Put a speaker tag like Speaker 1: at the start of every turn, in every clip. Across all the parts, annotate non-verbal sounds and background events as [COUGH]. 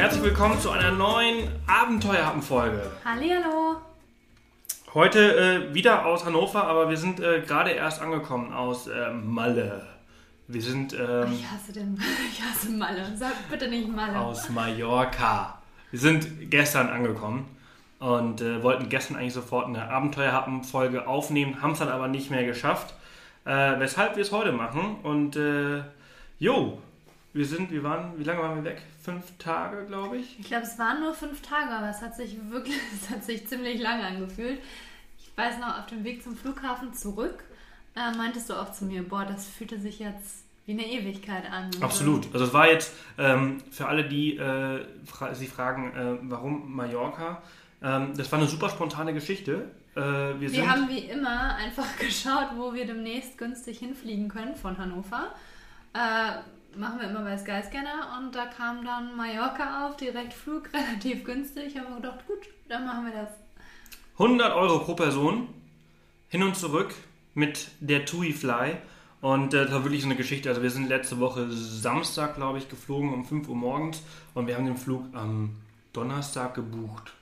Speaker 1: herzlich willkommen zu einer neuen Abenteuerhappen-Folge.
Speaker 2: Hallihallo.
Speaker 1: Heute äh, wieder aus Hannover, aber wir sind äh, gerade erst angekommen aus äh, Malle. Wir sind ähm,
Speaker 2: Ich hasse den, [LAUGHS] ich hasse Malle. Sag bitte nicht Malle.
Speaker 1: aus Mallorca. Wir sind gestern angekommen und äh, wollten gestern eigentlich sofort eine Abenteuerhappen-Folge aufnehmen, haben es dann aber nicht mehr geschafft. Äh, weshalb wir es heute machen. Und äh, jo, wir sind, wir waren, wie lange waren wir weg? Fünf Tage, glaube ich.
Speaker 2: Ich glaube, es waren nur fünf Tage, aber es hat sich wirklich, [LAUGHS] es hat sich ziemlich lange angefühlt. Ich weiß noch, auf dem Weg zum Flughafen zurück äh, meintest du auch zu mir, boah, das fühlte sich jetzt wie eine Ewigkeit an.
Speaker 1: Absolut. Also es war jetzt ähm, für alle, die äh, fra sich fragen, äh, warum Mallorca, ähm, das war eine super spontane Geschichte. Äh, wir
Speaker 2: Wir haben wie immer einfach [LAUGHS] geschaut, wo wir demnächst günstig hinfliegen können von Hannover. Machen wir immer bei Skyscanner und da kam dann Mallorca auf, direkt Flug, [LAUGHS] relativ günstig. Haben wir gedacht, gut, dann machen wir das.
Speaker 1: 100 Euro pro Person hin und zurück mit der TUI Fly. Und äh, das war wirklich so eine Geschichte. Also wir sind letzte Woche Samstag, glaube ich, geflogen um 5 Uhr morgens und wir haben den Flug am Donnerstag gebucht.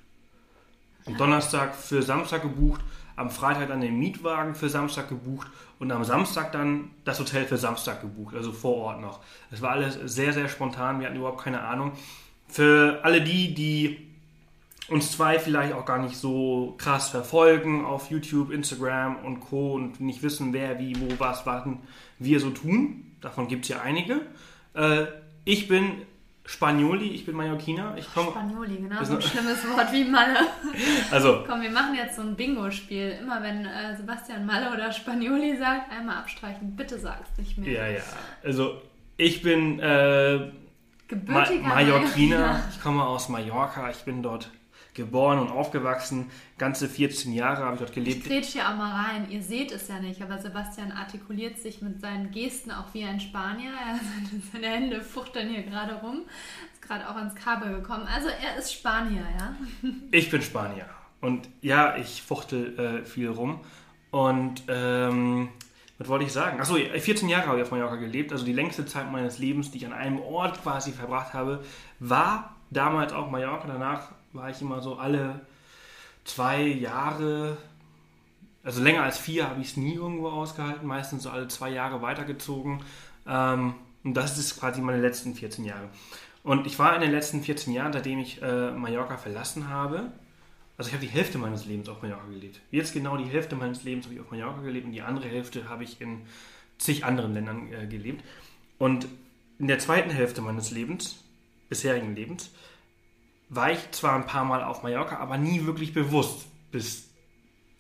Speaker 1: Am Donnerstag für Samstag gebucht, am Freitag dann den Mietwagen für Samstag gebucht und am Samstag dann das Hotel für Samstag gebucht, also vor Ort noch. Das war alles sehr, sehr spontan, wir hatten überhaupt keine Ahnung. Für alle die, die uns zwei vielleicht auch gar nicht so krass verfolgen auf YouTube, Instagram und Co. und nicht wissen, wer, wie, wo, was, warten wir so tun. Davon gibt es ja einige. Äh, ich bin Spanioli, ich bin Mallorquiner. Ich komme,
Speaker 2: Spanioli, genau, so ein schlimmes Wort wie Malle. [LAUGHS]
Speaker 1: also
Speaker 2: Komm, wir machen jetzt so ein Bingo-Spiel. Immer wenn äh, Sebastian Malle oder Spanioli sagt, einmal abstreichen. Bitte sag's nicht mehr.
Speaker 1: ja, ja. Also ich bin äh, Ma
Speaker 2: Gebürtiger
Speaker 1: Mallorquiner. Ich komme aus Mallorca. Ich bin dort geboren und aufgewachsen. Ganze 14 Jahre habe ich dort
Speaker 2: Ich
Speaker 1: gelebt.
Speaker 2: grätsch hier auch mal rein. Ihr seht es ja nicht, aber Sebastian artikuliert sich mit seinen Gesten auch wie ein Spanier. Er, seine, Hände fuchteln hier gerade rum. Ist gerade auch ans Kabel gekommen. Also er ist Spanier, ja? [LAUGHS]
Speaker 1: Ich bin Spanier. Und ja, ich fuchtel äh, viel rum. Und ähm, was wollte ich sagen? Achso, 14 Jahre habe ich auf Mallorca gelebt. Also die längste Zeit meines Lebens, die ich an einem Ort quasi verbracht habe, war damals auch Mallorca. Danach war ich immer so alle zwei Jahre, also länger als vier habe ich es nie irgendwo ausgehalten. Meistens so alle zwei Jahre weitergezogen. Ähm, und das ist quasi meine letzten 14 Jahre. Und ich war in den letzten 14 Jahren, seitdem ich äh, Mallorca verlassen habe, also ich habe die Hälfte meines Lebens auf Mallorca gelebt. Jetzt genau die Hälfte meines Lebens habe ich auf Mallorca gelebt und die andere Hälfte habe ich in zig anderen Ländern äh, gelebt. Und in der zweiten Hälfte meines Lebens, bisherigen Lebens, war ich zwar ein paar Mal auf Mallorca, aber nie wirklich bewusst bis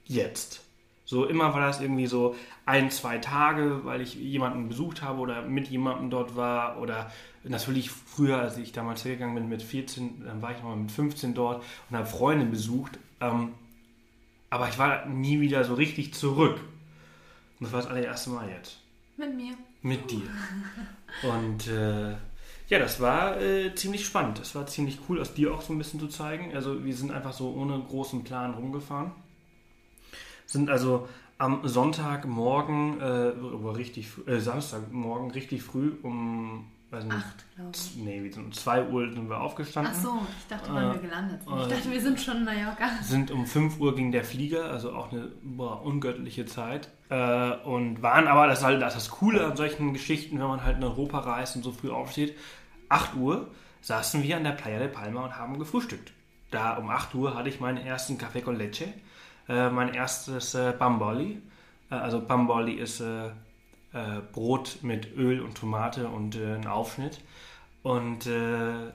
Speaker 1: jetzt. So immer war das irgendwie so ein, zwei Tage, weil ich jemanden besucht habe oder mit jemandem dort war oder natürlich früher, als ich damals hergegangen bin mit 14, dann war ich nochmal mit 15 dort und habe Freunde besucht. Ähm, aber ich war nie wieder so richtig zurück. Und das war das allererste Mal jetzt.
Speaker 2: Mit mir.
Speaker 1: Mit dir. [LAUGHS] Und äh, ja, das war äh, ziemlich spannend. Das war ziemlich cool, aus dir auch so ein bisschen zu zeigen. Also wir sind einfach so ohne großen Plan rumgefahren. Sind also am Sonntagmorgen, äh, richtig, äh, Samstagmorgen richtig früh um, weiß nicht,
Speaker 2: Acht, glaube ich.
Speaker 1: nee, um 2 Uhr sind wir aufgestanden.
Speaker 2: Ach so, ich dachte, wann
Speaker 1: Äh,
Speaker 2: wir gelandet sind. Ich
Speaker 1: äh,
Speaker 2: dachte, wir sind schon in Mallorca.
Speaker 1: sind um 5 Uhr ging der Flieger, also auch eine boah, ungöttliche Zeit. Äh, und waren aber, das ist halt das, ist das Coole an solchen Geschichten, wenn man halt in Europa reist und so früh aufsteht. 8 Uhr saßen wir an der Playa de Palma und haben gefrühstückt. Da um 8 Uhr hatte ich meinen ersten Café con Leche, äh, mein erstes äh, Bamboli. Äh, also Bamboli ist äh, Brot mit Öl und Tomate und äh, ein Aufschnitt. Und äh,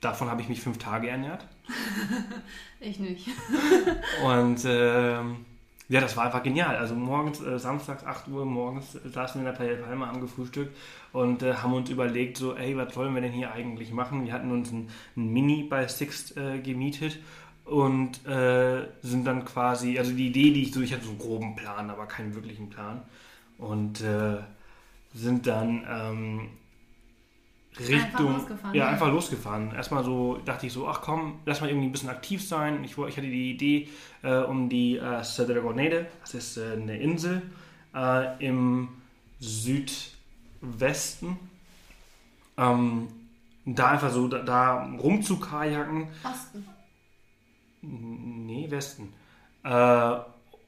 Speaker 1: davon habe ich mich fünf Tage ernährt. [LAUGHS]
Speaker 2: Ich nicht. [LAUGHS]
Speaker 1: Und ähm, ja, das war einfach genial. Also morgens, äh, samstags 8 Uhr morgens saßen wir in der Playa Palma, haben gefrühstückt und äh, haben uns überlegt, so, ey, was wollen wir denn hier eigentlich machen? Wir hatten uns ein, ein Mini bei Sixt äh, gemietet und äh, sind dann quasi, also die Idee, die ich so, ich hatte so einen groben Plan, aber keinen wirklichen Plan. Und äh, sind dann ähm, Richtung.
Speaker 2: losgefahren,
Speaker 1: ja, einfach losgefahren. Erstmal so dachte ich so, ach komm, lass mal irgendwie ein bisschen aktiv sein. Ich, ich hatte die Idee äh, um die äh, Dragonede, das ist äh, eine Insel äh, im Südwesten. Ähm, da einfach so da, da rumzukajaken.
Speaker 2: Osten.
Speaker 1: Nee, Westen. Äh,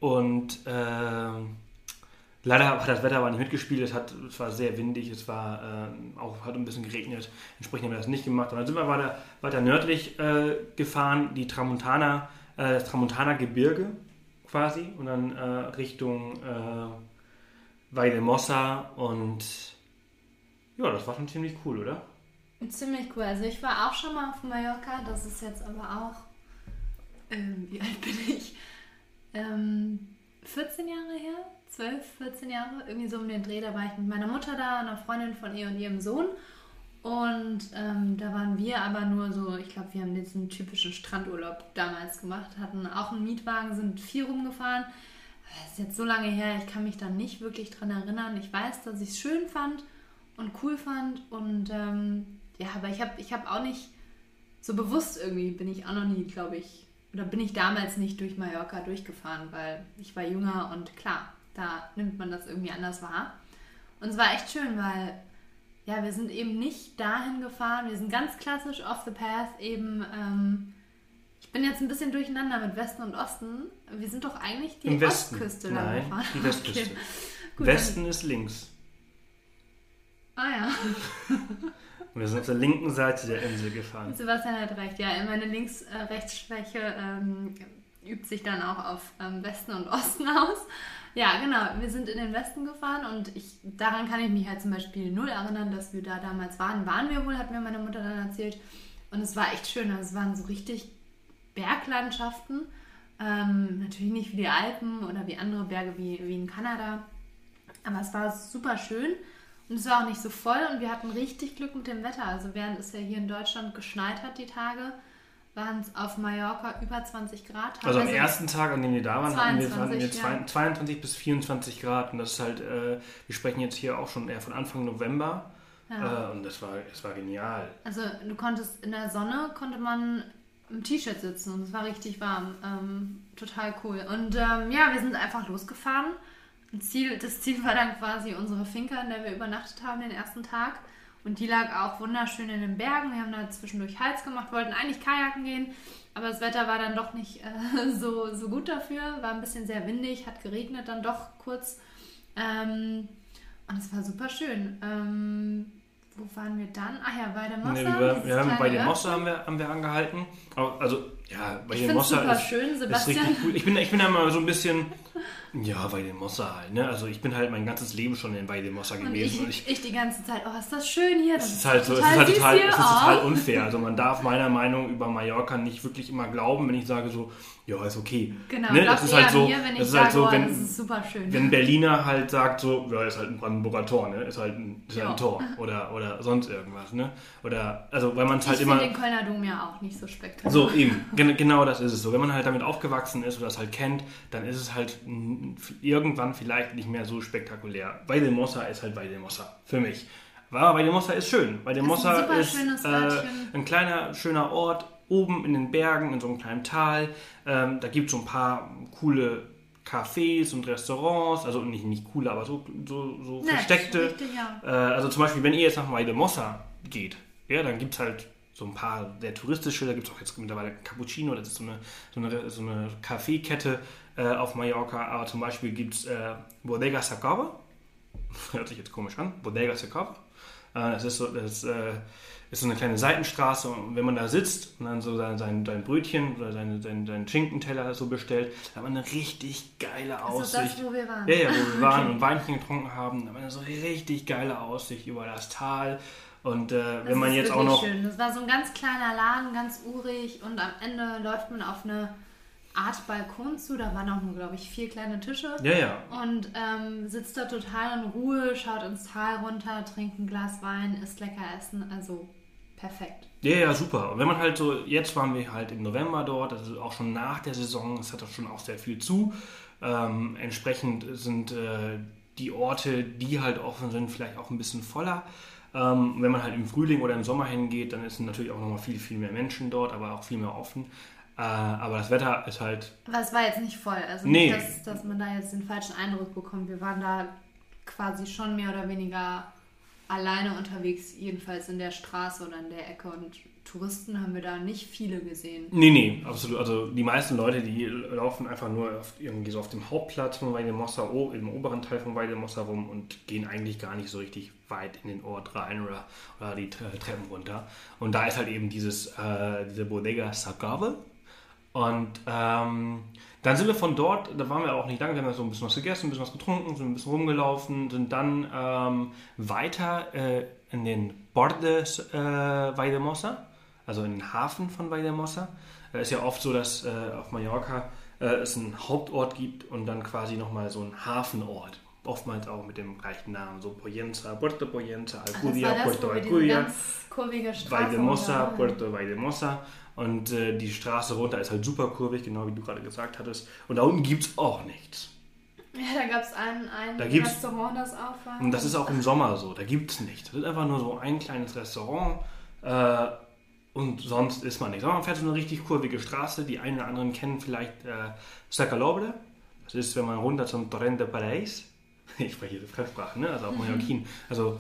Speaker 1: und ähm, leider hat das Wetter aber nicht mitgespielt. Es, hat, es war sehr windig, es war äh, auch hat ein bisschen geregnet. Entsprechend haben wir das nicht gemacht. Und dann sind wir weiter, weiter nördlich äh, gefahren, die Tramontana, äh, das Tramontana Gebirge quasi. Und dann äh, Richtung äh, Valdemossa. Und ja, das war schon ziemlich cool, oder?
Speaker 2: Ziemlich cool. Also ich war auch schon mal auf Mallorca, das ist jetzt aber auch, ähm, wie alt bin ich? Ähm, 14 Jahre her? 12, 14 Jahre? Irgendwie so um den Dreh, da war ich mit meiner Mutter da, einer Freundin von ihr und ihrem Sohn. Und ähm, da waren wir aber nur so, ich glaube, wir haben diesen typischen Strandurlaub damals gemacht, hatten auch einen Mietwagen, sind viel rumgefahren. Das ist jetzt so lange her, ich kann mich da nicht wirklich dran erinnern. Ich weiß, dass ich es schön fand und cool fand und ähm, ja, aber ich habe ich hab auch nicht so bewusst irgendwie, bin ich auch noch nie, glaube ich, oder bin ich damals nicht durch Mallorca durchgefahren, weil ich war jünger und klar, da nimmt man das irgendwie anders wahr. Und es war echt schön, weil ja, wir sind eben nicht dahin gefahren, wir sind ganz klassisch off the path eben. Ähm, ich bin jetzt ein bisschen durcheinander mit Westen und Osten. Wir sind doch eigentlich die. Ostküste
Speaker 1: Nein,
Speaker 2: gefahren.
Speaker 1: die Westküste.
Speaker 2: Okay. Gut,
Speaker 1: Westen ist links.
Speaker 2: Dann, ah ja.
Speaker 1: Und wir sind auf der linken Seite der Insel gefahren.
Speaker 2: Sebastian hat recht, ja. Meine Links-Rechtsschwäche ähm, übt sich dann auch auf ähm, Westen und Osten aus. Ja, genau. Wir sind in den Westen gefahren und ich, daran kann ich mich halt zum Beispiel null erinnern, dass wir da damals waren. Waren wir wohl, hat mir meine Mutter dann erzählt. Und es war echt schön. Es waren so richtig Berglandschaften. Ähm, natürlich nicht wie die Alpen oder wie andere Berge wie, wie in Kanada. Aber es war super schön. Und es war auch nicht so voll und wir hatten richtig Glück mit dem Wetter. Also während es ja hier in Deutschland geschneit hat die Tage, waren es auf Mallorca über 20 Grad.
Speaker 1: Also am
Speaker 2: Teilweise-
Speaker 1: ersten Tag, an dem wir da waren, hatten wir,
Speaker 2: 22,
Speaker 1: hatten wir
Speaker 2: ja.
Speaker 1: zwei- 22 bis 24 Grad. Und das ist halt, äh, wir sprechen jetzt hier auch schon eher von Anfang November.
Speaker 2: Ja.
Speaker 1: Äh, und das war, das war genial.
Speaker 2: Also du konntest in der Sonne konnte man im T-Shirt sitzen und es war richtig warm. Ähm, total cool. Und ähm, ja, wir sind einfach losgefahren. Ziel, das Ziel war dann quasi unsere Finca, in der wir übernachtet haben den ersten Tag. Und die lag auch wunderschön in den Bergen. Wir haben da zwischendurch Hals gemacht, wollten eigentlich Kajaken gehen, aber das Wetter war dann doch nicht äh, [LAUGHS] so, so gut dafür. War ein bisschen sehr windig, hat geregnet dann doch kurz. Ähm, und es war super schön. Ähm, wo waren wir dann? Ach ja, bei der Mossa.
Speaker 1: Nee, wir, haben bei
Speaker 2: Örtchen.
Speaker 1: Mossa haben wir, haben wir angehalten. Also, ja, bei
Speaker 2: Ich es
Speaker 1: Mossa
Speaker 2: super
Speaker 1: ist,
Speaker 2: schön,
Speaker 1: ist
Speaker 2: Sebastian.
Speaker 1: richtig cool. Ich bin, ich bin da mal so ein bisschen, ja, bei dem Mossa halt, ne? Also ich bin halt mein ganzes Leben schon in bei dem Mossa
Speaker 2: Und
Speaker 1: gewesen.
Speaker 2: ich,
Speaker 1: und ich,
Speaker 2: ich die ganze Zeit, oh, ist das schön hier. Das
Speaker 1: es ist halt so, es ist
Speaker 2: total
Speaker 1: halt total, es ist
Speaker 2: oh.
Speaker 1: total unfair. Also man darf [LAUGHS] meiner Meinung über Mallorca nicht wirklich immer glauben, wenn ich sage so, ja, ist okay.
Speaker 2: Genau,
Speaker 1: ne? Das ist halt so,
Speaker 2: mir, wenn ich
Speaker 1: das ist
Speaker 2: sage,
Speaker 1: halt so,
Speaker 2: oh,
Speaker 1: wenn,
Speaker 2: das ist super schön.
Speaker 1: wenn [LAUGHS] Berliner halt sagt so, ja, ist halt ein Brandenburger Tor, ne? Ist halt ein, ist halt ein Tor [LAUGHS] oder, oder sonst irgendwas, ne? Oder, also weil man es
Speaker 2: ich
Speaker 1: halt immer...
Speaker 2: den Kölner Dom ja auch nicht so spektakulär.
Speaker 1: So, eben. Gen genau das ist es so. Wenn man halt damit aufgewachsen ist oder das halt kennt, dann ist es halt irgendwann vielleicht nicht mehr so spektakulär. Weil Mossa ist halt Weil Mossa. Für mich. Aber Weil Mossa ist schön. Weil
Speaker 2: Ist ein
Speaker 1: ist äh, ein kleiner, schöner Ort oben in den Bergen, in so einem kleinen Tal. Ähm, da gibt es so ein paar coole Cafés und Restaurants. Also nicht, nicht coole, aber so, so, so
Speaker 2: Nett,
Speaker 1: versteckte.
Speaker 2: Richtig, ja.
Speaker 1: Äh, also zum Beispiel, wenn ihr jetzt nach Mossa geht, ja, dann gibt es halt so ein paar sehr touristische, da gibt es auch jetzt mittlerweile Cappuccino, das ist so eine, so eine, so eine Kaffeekette äh, auf Mallorca, aber zum Beispiel gibt es äh, Bodega Sacaba, [LAUGHS] hört sich jetzt komisch an, Bodega Sacaba. Äh, das ist so, das äh, ist so eine kleine Seitenstraße und wenn man da sitzt und dann so sein, sein, sein Brötchen oder seine, sein, seinen Schinkenteller so bestellt, dann hat man eine richtig geile
Speaker 2: Also
Speaker 1: Aussicht.
Speaker 2: das, wo wir waren.
Speaker 1: Ja, ja, wo wir waren und Weinchen getrunken haben, da war eine so richtig geile Aussicht über das Tal. Und äh,
Speaker 2: Das
Speaker 1: wenn man
Speaker 2: ist
Speaker 1: jetzt auch noch.
Speaker 2: Schön. Das war so ein ganz kleiner Laden, ganz urig und am Ende läuft man auf eine Art Balkon zu. Da waren auch nur, glaube ich, vier kleine Tische.
Speaker 1: Ja, ja.
Speaker 2: Und ähm, sitzt da total in Ruhe, schaut ins Tal runter, trinkt ein Glas Wein, isst lecker Essen. Also perfekt.
Speaker 1: Ja, ja, super. Und wenn man halt so, jetzt waren wir halt im November dort, ist auch schon nach der Saison, es hat auch schon auch sehr viel zu. Ähm, entsprechend sind äh, die Orte, die halt offen sind, vielleicht auch ein bisschen voller. Ähm, wenn man halt im Frühling oder im Sommer hingeht, dann ist natürlich auch nochmal viel, viel mehr Menschen dort, aber auch viel mehr offen. Äh, aber das Wetter ist halt
Speaker 2: Aber es war jetzt nicht voll. Also
Speaker 1: Nee.
Speaker 2: nicht, dass, dass man da jetzt den falschen Eindruck bekommt. Wir waren da quasi schon mehr oder weniger alleine unterwegs, jedenfalls in der Straße oder in der Ecke. Und Touristen haben wir da nicht viele gesehen.
Speaker 1: Nee, nee, absolut. Also die meisten Leute, die laufen einfach nur auf, irgendwie so auf dem Hauptplatz von Weidemossa, im oberen Teil von Weidemossa rum und gehen eigentlich gar nicht so richtig weit in den Ort rein oder, oder die Treppen runter. Und da ist halt eben dieses, äh, diese Bodega Sagave. Und ähm, dann sind wir von dort, da waren wir auch nicht lange, wir haben so ein bisschen was gegessen, ein bisschen was getrunken, sind ein bisschen rumgelaufen, sind dann ähm, weiter äh, in den Bordes äh, Vaidemosa, also in den Hafen von Vaidemosa. Es äh, ist ja oft so, dass äh, auf Mallorca äh, es einen Hauptort gibt und dann quasi nochmal so einen Hafenort. Oftmals auch mit dem gleichen Namen, so Poyenza, Puerto Poyenza, Alcudia, Puerto Alcudia, Vaidemosa, Puerto Vaidemosa. Und äh, die Straße runter ist halt super kurvig, genau wie du gerade gesagt hattest. Und da unten gibt es auch nichts.
Speaker 2: Ja, da gab es ein, ein
Speaker 1: da
Speaker 2: Restaurant, das auf war.
Speaker 1: Und das ist auch im Sommer so, da gibt es nichts. Das ist einfach nur so ein kleines Restaurant äh, und sonst ist man nichts. Aber man fährt so eine richtig kurvige Straße. Die einen oder anderen kennen vielleicht äh, Sacalobre. Das ist, wenn man runter zum Torrente Palais. [LAUGHS] Ich spreche diese Fremdsprache, ne? also auf Mallorquin. Mhm. Also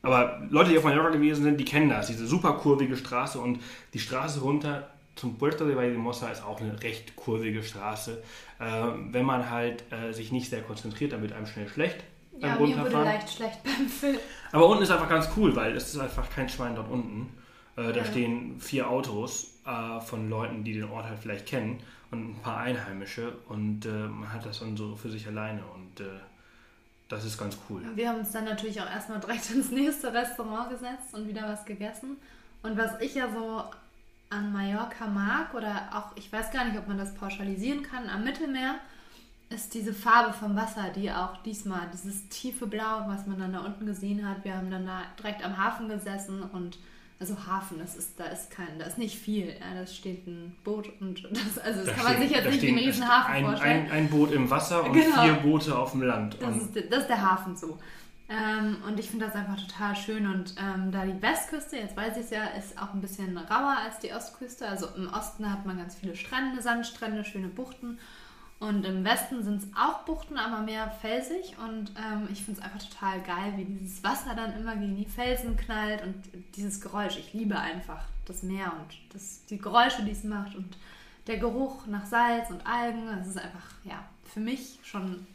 Speaker 1: aber Leute, die auf Mallorca gewesen sind, die kennen das, diese super kurvige Straße und die Straße runter zum Puerto de Valdemosa ist auch eine recht kurvige Straße. Äh, wenn man halt äh, sich nicht sehr konzentriert, dann wird einem schnell schlecht.
Speaker 2: Beim ja, mir wurde leicht schlecht beim Film.
Speaker 1: Aber unten ist einfach ganz cool, weil es ist einfach kein Schwein dort unten. Äh, da ja. stehen vier Autos äh, von Leuten, die den Ort halt vielleicht kennen und ein paar Einheimische und äh, man hat das dann so für sich alleine und äh, das ist ganz cool.
Speaker 2: Wir haben uns dann natürlich auch erstmal direkt [LAUGHS] ins nächste Restaurant gesetzt und wieder was gegessen. Und was ich ja so an Mallorca mag, oder auch, ich weiß gar nicht, ob man das pauschalisieren kann, am Mittelmeer, ist diese Farbe vom Wasser, die auch diesmal, dieses tiefe Blau, was man dann da unten gesehen hat. Wir haben dann da direkt am Hafen gesessen und also Hafen, das ist, da ist kein, da ist nicht viel. Ja, da steht ein Boot und [LAUGHS] das, also das da kann man sich jetzt nicht wie einen riesen Hafen
Speaker 1: ein,
Speaker 2: vorstellen.
Speaker 1: Ein, ein, Boot im Wasser und genau. vier Boote auf dem Land.
Speaker 2: Das, ist, das ist, der Hafen so. Ähm, und ich finde das einfach total schön. Und ähm, da die Westküste, jetzt weiß ich es ja, ist auch ein bisschen rauer als die Ostküste. Also im Osten hat man ganz viele Strände, Sandstrände, schöne Buchten. Und im Westen sind es auch Buchten, aber mehr felsig. Und ähm, ich finde es einfach total geil, wie dieses Wasser dann immer gegen die Felsen knallt und dieses Geräusch. Ich liebe einfach das Meer und das, die Geräusche, die es macht und der Geruch nach Salz und Algen. Das ist einfach, ja, für mich schon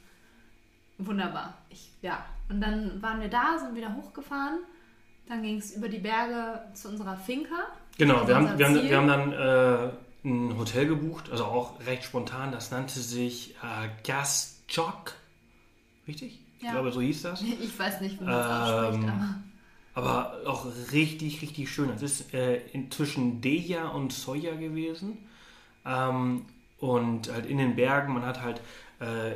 Speaker 2: wunderbar. Ich, ja. Und dann waren wir da, sind wieder hochgefahren. Dann ging es über die Berge zu unserer Finca.
Speaker 1: Genau, wir haben, wir, haben, wir haben dann. Äh ein Hotel gebucht, also auch recht spontan. Das nannte sich äh, Gasjok. Richtig? Ja. Ich glaube, so hieß das. [LAUGHS]
Speaker 2: Ich weiß nicht, wie man das ähm, ausspricht,
Speaker 1: aber. aber auch richtig, richtig schön. Es ist äh, inzwischen Deja und Soja gewesen. Ähm, und halt in den Bergen, man hat halt äh,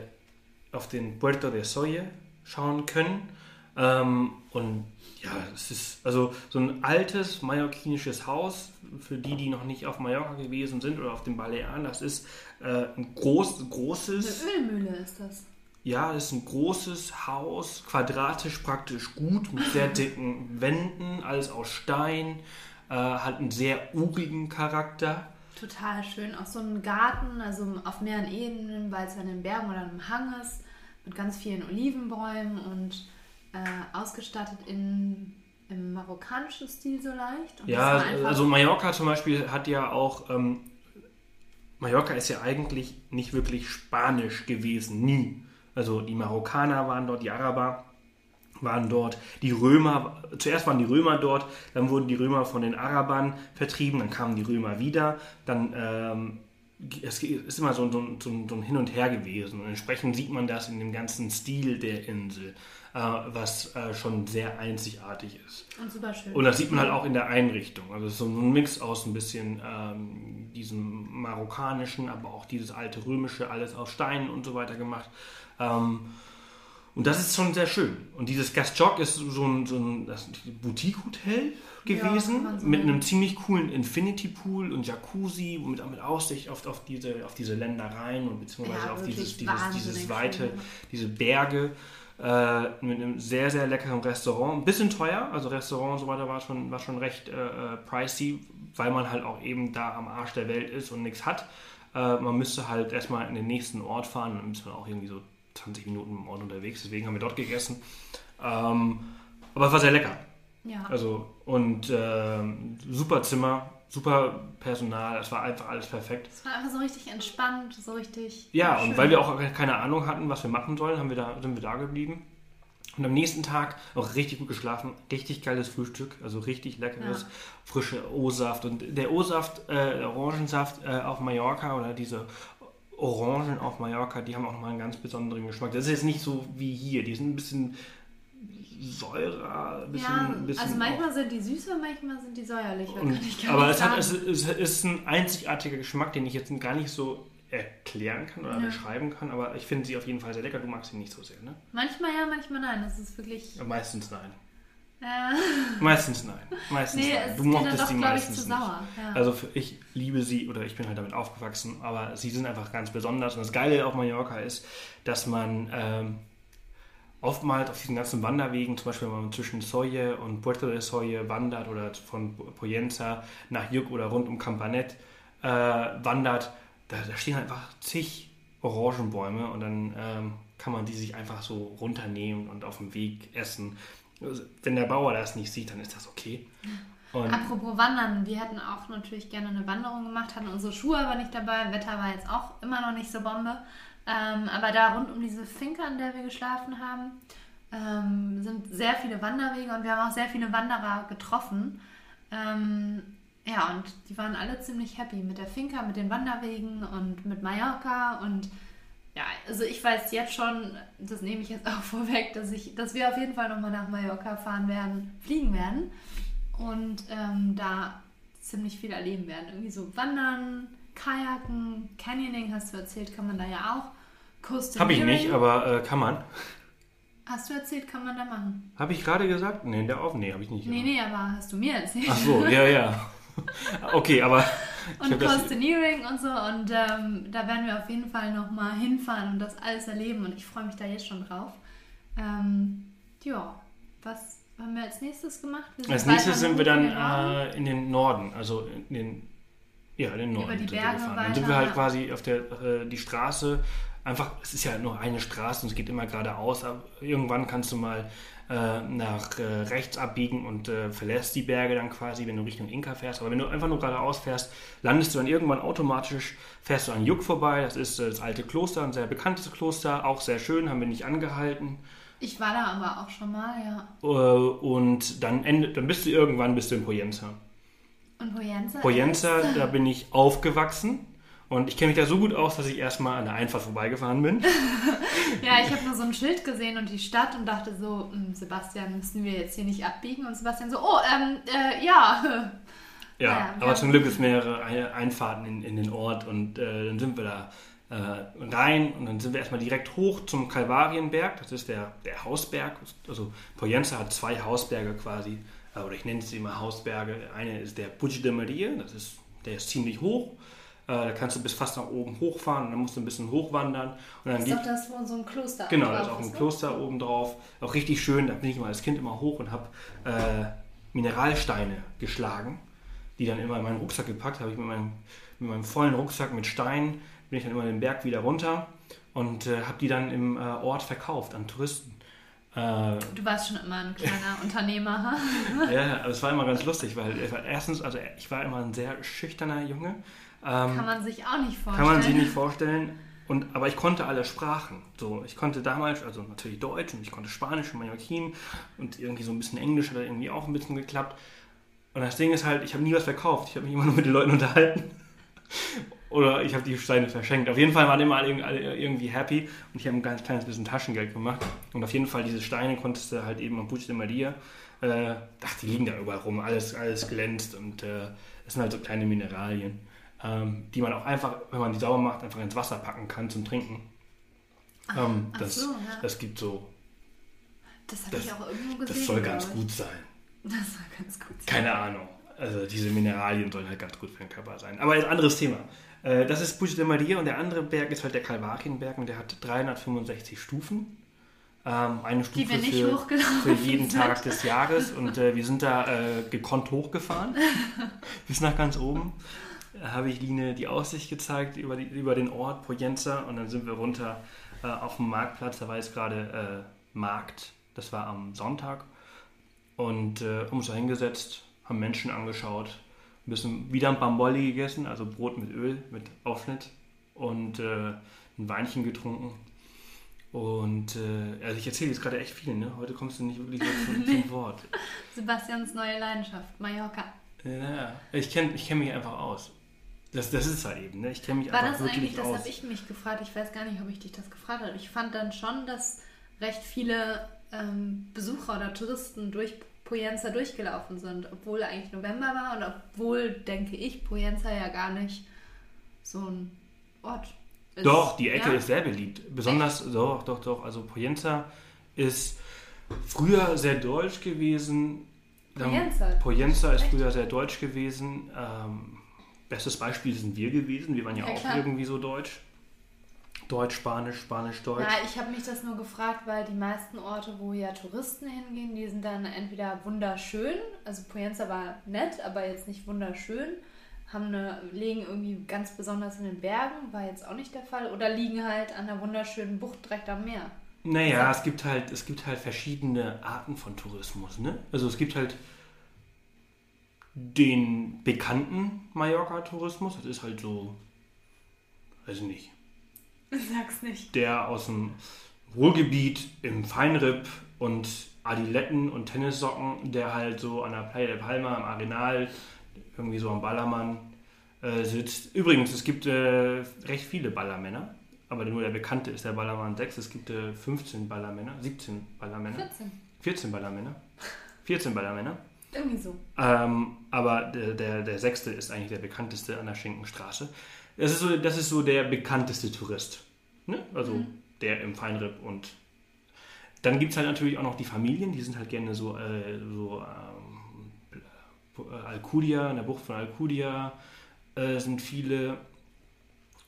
Speaker 1: auf den Puerto de Soye schauen können. Ähm, und ja, es ist also so ein altes mallorquinisches Haus, für die, die noch nicht auf Mallorca gewesen sind oder auf den Balearen. Das ist äh, ein groß, großes.
Speaker 2: Eine Ölmühle ist das.
Speaker 1: Ja, das ist ein großes Haus, quadratisch praktisch gut, mit sehr dicken Wänden, alles aus Stein, äh, hat einen sehr urigen Charakter.
Speaker 2: Total schön. Auch so ein Garten, also auf mehreren Ebenen, weil es an den Bergen oder einem Hang ist, mit ganz vielen Olivenbäumen und äh, ausgestattet in, im marokkanischen Stil so leicht. Und
Speaker 1: ja, also Mallorca zum Beispiel hat ja auch, ähm, Mallorca ist ja eigentlich nicht wirklich spanisch gewesen, nie. Also die Marokkaner waren dort, die Araber waren dort, die Römer, zuerst waren die Römer dort, dann wurden die Römer von den Arabern vertrieben, dann kamen die Römer wieder, dann ähm, es ist immer so, so, so, so, ein Hin und Her gewesen und entsprechend sieht man das in dem ganzen Stil der Insel. Äh, was äh, schon sehr einzigartig ist.
Speaker 2: Und super schön.
Speaker 1: Und das sieht man halt auch in der Einrichtung. Also es ist so ein Mix aus ein bisschen ähm, diesem marokkanischen, aber auch dieses alte römische, alles aus Steinen und so weiter gemacht. Ähm, und das ist schon sehr schön. Und dieses Gastjog ist so ein, so ein Boutique-Hotel gewesen ja, mit einem ziemlich coolen Infinity Pool und Jacuzzi mit, mit Aussicht auf, auf, diese, auf diese Ländereien und beziehungsweise ja, auf dieses, dieses, dieses weite, diese Berge. Äh, mit einem sehr, sehr leckeren Restaurant. Ein bisschen teuer, also Restaurant und so weiter war schon, war schon recht äh, äh, pricey, weil man halt auch eben da am Arsch der Welt ist und nichts hat. Äh, man müsste halt erstmal in den nächsten Ort fahren, dann müsste man auch irgendwie so 20 Minuten im Ort unterwegs, deswegen haben wir dort gegessen. Ähm, Aber es war sehr lecker.
Speaker 2: Ja.
Speaker 1: Also, und ähm, super Zimmer, super Personal, es war einfach alles perfekt.
Speaker 2: Es war einfach so richtig entspannt, so richtig.
Speaker 1: Ja,
Speaker 2: schön.
Speaker 1: und weil wir auch keine Ahnung hatten, was wir machen sollen, haben wir da, sind wir da geblieben. Und am nächsten Tag auch richtig gut geschlafen, richtig geiles Frühstück, also richtig leckeres,
Speaker 2: Ja.
Speaker 1: frische O-Saft. Und der O-Saft, äh, Orangensaft äh, auf Mallorca oder diese Orangen auf Mallorca, die haben auch nochmal einen ganz besonderen Geschmack. Das ist jetzt nicht so wie hier, die sind ein bisschen säurer, ein bisschen,
Speaker 2: ja,
Speaker 1: bisschen
Speaker 2: also
Speaker 1: auch-
Speaker 2: manchmal sind die süßer, manchmal sind die säuerlich. das
Speaker 1: und,
Speaker 2: kann ich gar
Speaker 1: aber es, hat, es, es ist ein einzigartiger Geschmack, den ich jetzt gar nicht so erklären kann oder
Speaker 2: Ja.
Speaker 1: beschreiben kann, aber ich finde sie auf jeden Fall sehr lecker. Du magst sie nicht so sehr, ne?
Speaker 2: Manchmal ja, manchmal nein. Das ist wirklich.
Speaker 1: Meistens nein.
Speaker 2: Äh,
Speaker 1: Meistens nein. Meistens
Speaker 2: nee,
Speaker 1: nein. Du mochtest
Speaker 2: doch,
Speaker 1: die
Speaker 2: ich,
Speaker 1: meistens
Speaker 2: zu
Speaker 1: nicht.
Speaker 2: Ja.
Speaker 1: Also ich liebe sie oder ich bin halt damit aufgewachsen, aber sie sind einfach ganz besonders. Und das Geile auf Mallorca ist, dass man ähm, oftmals auf diesen ganzen Wanderwegen, zum Beispiel wenn man zwischen Soye und Puerto de Soye wandert oder von Poyenza nach Juk oder rund um Campanet äh, wandert, da, da stehen halt einfach zig Orangenbäume und dann ähm, kann man die sich einfach so runternehmen und auf dem Weg essen. Also, wenn der Bauer das nicht sieht, dann ist das okay. Und
Speaker 2: Apropos Wandern, wir hätten auch natürlich gerne eine Wanderung gemacht, hatten unsere Schuhe aber nicht dabei. Wetter war jetzt auch immer noch nicht so Bombe. Ähm, aber da rund um diese Finca, an der wir geschlafen haben, ähm, sind sehr viele Wanderwege und wir haben auch sehr viele Wanderer getroffen. Ähm, ja, und die waren alle ziemlich happy mit der Finca, mit den Wanderwegen und mit Mallorca und ja, also ich weiß jetzt schon, das nehme ich jetzt auch [LAUGHS] vorweg, dass ich, dass wir auf jeden Fall nochmal nach Mallorca fahren werden, fliegen werden und ähm, da ziemlich viel erleben werden. Irgendwie so Wandern, Kajaken, Canyoning hast du erzählt, kann man da ja auch. Coastal
Speaker 1: Habe ich nicht, aber äh, kann man.
Speaker 2: Hast du erzählt, kann man da machen?
Speaker 1: Habe ich gerade gesagt? Nee, in der Auf? Nee, habe ich nicht.
Speaker 2: Nee, nee, aber hast du mir erzählt.
Speaker 1: Ach so, ja, ja. [LAUGHS] [LAUGHS] Okay, aber [LAUGHS]
Speaker 2: und Costaneering und so. Und ähm, da werden wir auf jeden Fall nochmal hinfahren und das alles erleben. Und ich freue mich da jetzt schon drauf. Ähm, ja, was haben wir als nächstes gemacht?
Speaker 1: Als nächstes sind wir dann äh, in den Norden, also in den, ja, in den Norden
Speaker 2: die
Speaker 1: sind wir
Speaker 2: Berge
Speaker 1: gefahren. Dann sind wir halt quasi auf der, äh, die Straße, einfach, es ist ja nur eine Straße und es geht immer geradeaus, aber irgendwann kannst du mal äh, nach äh, rechts abbiegen und äh, verlässt die Berge dann quasi, wenn du Richtung Inka fährst. Aber wenn du einfach nur geradeaus fährst, landest du dann irgendwann automatisch, fährst du an Juk vorbei. Das ist äh, das alte Kloster, ein sehr bekanntes Kloster, auch sehr schön, haben wir nicht angehalten.
Speaker 2: Ich war da aber auch schon mal, ja.
Speaker 1: Äh, und dann, endet, dann bist du irgendwann bist du in Poyenza.
Speaker 2: Und Poyenza?
Speaker 1: Poyenza, da bin ich aufgewachsen. Und ich kenne mich da so gut aus, dass ich erstmal an der Einfahrt vorbeigefahren bin. [LAUGHS]
Speaker 2: Ja, ich habe nur so ein Schild gesehen und die Stadt und dachte so, "Hm, Sebastian, müssen wir jetzt hier nicht abbiegen? Und Sebastian so, oh, ähm, äh, ja. [LAUGHS]
Speaker 1: Ja,
Speaker 2: Naja,
Speaker 1: aber zum Glück ist mehrere Ein- Einfahrten in, in den Ort und äh, dann sind wir da äh, rein und dann sind wir erstmal direkt hoch zum Kalvarienberg. Das ist der, der Hausberg. Also Poyenza hat zwei Hausberge quasi, äh, oder ich nenne sie immer Hausberge. Eine ist der Puig de Maria, das ist, der ist ziemlich hoch. Äh, da kannst du bis fast nach oben hochfahren und dann musst du ein bisschen hochwandern. Und dann
Speaker 2: Das ist doch das, wo so ein Kloster
Speaker 1: Genau, da ist auch ein
Speaker 2: ne?
Speaker 1: Kloster oben drauf. Auch richtig schön. Da bin ich mal als Kind immer hoch und habe äh, Mineralsteine geschlagen, die dann immer in meinen Rucksack gepackt habe. Ich mit meinem, mit meinem vollen Rucksack mit Steinen bin ich dann immer den Berg wieder runter und äh, habe die dann im äh, Ort verkauft an Touristen. Äh,
Speaker 2: Du warst schon immer ein kleiner [LAUGHS] Unternehmer,
Speaker 1: ja, aber es war immer ganz lustig, weil äh, erstens, also ich war immer ein sehr schüchterner Junge. Ähm,
Speaker 2: Kann man sich auch nicht vorstellen.
Speaker 1: Kann man sich nicht vorstellen. Und, aber ich konnte alle Sprachen. So, ich konnte damals, also natürlich Deutsch und ich konnte Spanisch und Mallorquin und irgendwie so ein bisschen Englisch hat irgendwie auch ein bisschen geklappt. Und das Ding ist halt, ich habe nie was verkauft. Ich habe mich immer [LAUGHS] nur mit den Leuten unterhalten. Oder ich habe die Steine verschenkt. Auf jeden Fall waren immer alle irg- alle irgendwie happy und ich habe ein ganz kleines bisschen Taschengeld gemacht. Und auf jeden Fall diese Steine konntest du halt eben am Puig de Maria. Äh, ach, die liegen da überall rum. Alles, alles glänzt und äh, das sind halt so kleine Mineralien ähm, die man auch einfach, wenn man die sauber macht, einfach ins Wasser packen kann zum Trinken. Ähm,
Speaker 2: ach
Speaker 1: das,
Speaker 2: so, ja.
Speaker 1: das gibt so,
Speaker 2: Das habe ich auch irgendwo gesehen.
Speaker 1: das soll ganz gut sein.
Speaker 2: Das soll ganz gut sein.
Speaker 1: Keine Ahnung. Also diese Mineralien sollen halt ganz gut für den Körper sein. Aber ein anderes Thema. Äh, das ist Puig de Maria und der andere Berg ist halt der Kalvarienberg und der hat 365 Stufen. Ähm, eine Stufe für, für jeden
Speaker 2: sind.
Speaker 1: Tag des Jahres und äh, wir sind da äh, gekonnt hochgefahren [LAUGHS] bis nach ganz oben. Da habe ich Line die Aussicht gezeigt über, die, über den Ort Poyenza und dann sind wir runter äh, auf dem Marktplatz. Da war jetzt gerade äh, Markt, das war am Sonntag. und äh, haben uns da hingesetzt, haben Menschen angeschaut, ein bisschen wieder ein Bamboli gegessen, also Brot mit Öl, mit Aufschnitt und äh, ein Weinchen getrunken. Und äh, also ich erzähle jetzt gerade echt viel, ne? Heute kommst du nicht wirklich zum,
Speaker 2: Nee. [LAUGHS]
Speaker 1: zum Wort.
Speaker 2: Sebastians neue Leidenschaft, Mallorca.
Speaker 1: Ja, ich kenne ich kenn mich einfach aus. Das, das ist halt eben, ne? Ich kenne mich
Speaker 2: War
Speaker 1: einfach
Speaker 2: das
Speaker 1: wirklich
Speaker 2: eigentlich, das
Speaker 1: aus.
Speaker 2: habe ich mich gefragt, ich weiß gar nicht, ob ich dich das gefragt habe. Ich fand dann schon, dass recht viele ähm, Besucher oder Touristen durch Poyenza durchgelaufen sind, obwohl eigentlich November war und obwohl, denke ich, Poyenza ja gar nicht so ein Ort ist.
Speaker 1: Doch, die Ecke
Speaker 2: ja?
Speaker 1: ist sehr beliebt. Besonders, doch, doch, doch. Also Poyenza ist früher sehr deutsch gewesen.
Speaker 2: Poyenza?
Speaker 1: Poyenza ist
Speaker 2: Echt?
Speaker 1: früher sehr deutsch gewesen. Ähm, bestes Beispiel sind wir gewesen. Wir waren ja,
Speaker 2: Ja,
Speaker 1: auch
Speaker 2: klar.
Speaker 1: irgendwie so deutsch. Deutsch, Spanisch, Spanisch, Deutsch.
Speaker 2: Ja, ich habe mich das nur gefragt, weil die meisten Orte, wo ja Touristen hingehen, die sind dann entweder wunderschön, also Poyenza war nett, aber jetzt nicht wunderschön, haben eine, liegen irgendwie ganz besonders in den Bergen, war jetzt auch nicht der Fall, oder liegen halt an einer wunderschönen Bucht direkt am Meer.
Speaker 1: Naja, es gibt halt, es gibt halt verschiedene Arten von Tourismus, ne? Also es gibt halt den bekannten Mallorca-Tourismus, das ist halt so, weiß ich nicht, [LAUGHS]
Speaker 2: Sag's nicht.
Speaker 1: der aus dem Ruhrgebiet im Feinripp und Adiletten und Tennissocken, der halt so an der Playa de Palma am Arenal, irgendwie so am Ballermann äh, sitzt. Übrigens, es gibt äh, recht viele Ballermänner, aber nur der bekannte ist der Ballermann 6. Es gibt äh, 15 Ballermänner, 17 Ballermänner,
Speaker 2: 14.
Speaker 1: 14 Ballermänner, 14 Ballermänner.
Speaker 2: Irgendwie so.
Speaker 1: Ähm, aber der, der, der sechste ist eigentlich der bekannteste an der Schenkenstraße. Das ist so, das ist so der bekannteste Tourist. Ne? Also
Speaker 2: Mhm.
Speaker 1: der im Feinripp und dann gibt es halt natürlich auch noch die Familien, die sind halt gerne so, äh, so ähm, äh, Alcudia, in der Bucht von Alcudia äh, sind viele.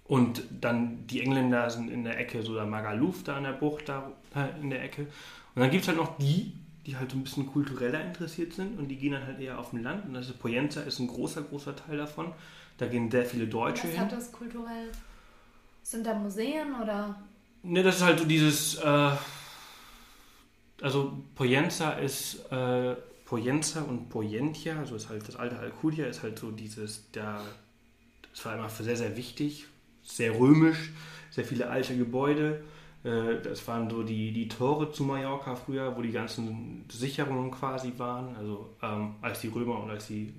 Speaker 1: Und dann die Engländer sind in der Ecke, so der Magaluf da in der Bucht, da äh, in der Ecke. Und dann gibt es halt noch die, die halt so ein bisschen kultureller interessiert sind und die gehen dann halt eher auf dem Land. Und das ist Poyenza ist ein großer, großer Teil davon. Da gehen sehr viele Deutsche
Speaker 2: Was
Speaker 1: hin.
Speaker 2: hat das kulturell? Sind da Museen oder?
Speaker 1: Ne, das ist halt so dieses, äh, also Poyenza ist, äh, Poyenza und Poyentia, also ist halt das alte Alcudia, ist halt so dieses, der, das war immer sehr, sehr wichtig, sehr römisch, sehr viele alte Gebäude. Äh, Das waren so die, die Tore zu Mallorca früher, wo die ganzen Sicherungen quasi waren, also ähm, als die Römer und als die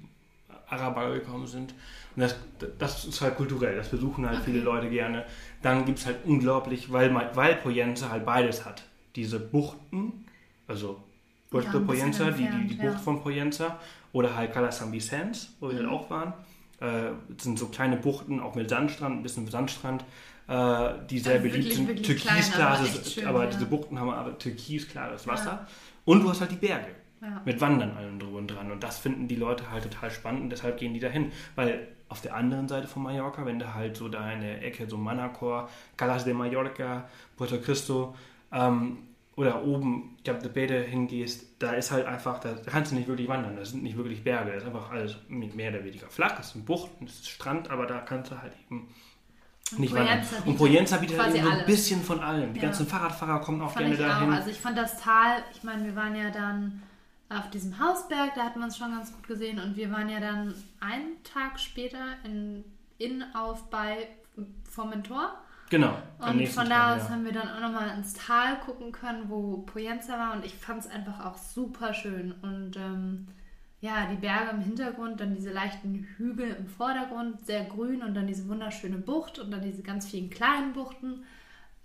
Speaker 1: Araber gekommen sind. Und das, das ist halt kulturell, das besuchen halt viele Leute gerne. Dann gibt es halt unglaublich, weil, weil Poyenza halt beides hat. Diese Buchten, also Puerto
Speaker 2: Ja,
Speaker 1: Poyenza, die, die, die Bucht
Speaker 2: ja.
Speaker 1: von Poyenza, oder halt Cala San Vicens, wo wir
Speaker 2: Mhm.
Speaker 1: halt auch waren. Äh, das sind so kleine Buchten, auch mit Sandstrand, ein bisschen Sandstrand, äh, die sehr
Speaker 2: Also
Speaker 1: beliebt sind. Türkisklares,
Speaker 2: aber ja.
Speaker 1: diese Buchten haben aber türkisklares Wasser.
Speaker 2: Ja.
Speaker 1: Und du hast halt die Berge
Speaker 2: Ja.
Speaker 1: mit Wandern allem drüber und dran. Und das finden die Leute halt total spannend und deshalb gehen die dahin. Weil auf der anderen Seite von Mallorca, wenn du halt so da in der Ecke so Manacor, Calas de Mallorca, Puerto Cristo ähm, oder oben Cap de Bede hingehst, da ist halt einfach, da kannst du nicht wirklich wandern. Das sind nicht wirklich Berge. Das ist einfach alles mehr oder weniger flach. Das sind Buchten, das ist Strand, aber da kannst du halt eben nicht Und Poyenza bietet halt so ein
Speaker 2: alles.
Speaker 1: bisschen von allem. Die
Speaker 2: Ja.
Speaker 1: ganzen Fahrradfahrer kommen auch
Speaker 2: Fand
Speaker 1: gerne
Speaker 2: ich auch.
Speaker 1: dahin.
Speaker 2: Also ich fand das Tal, ich meine, wir waren ja dann auf diesem Hausberg, da hatten wir uns schon ganz gut gesehen und wir waren ja dann einen Tag später in, in auf bei Formentor
Speaker 1: genau.
Speaker 2: und von da aus
Speaker 1: ja.
Speaker 2: haben wir dann auch nochmal ins Tal gucken können, wo Poyenza war und ich fand es einfach auch super schön und ähm, ja, die Berge im Hintergrund, dann diese leichten Hügel im Vordergrund, sehr grün und dann diese wunderschöne Bucht und dann diese ganz vielen kleinen Buchten.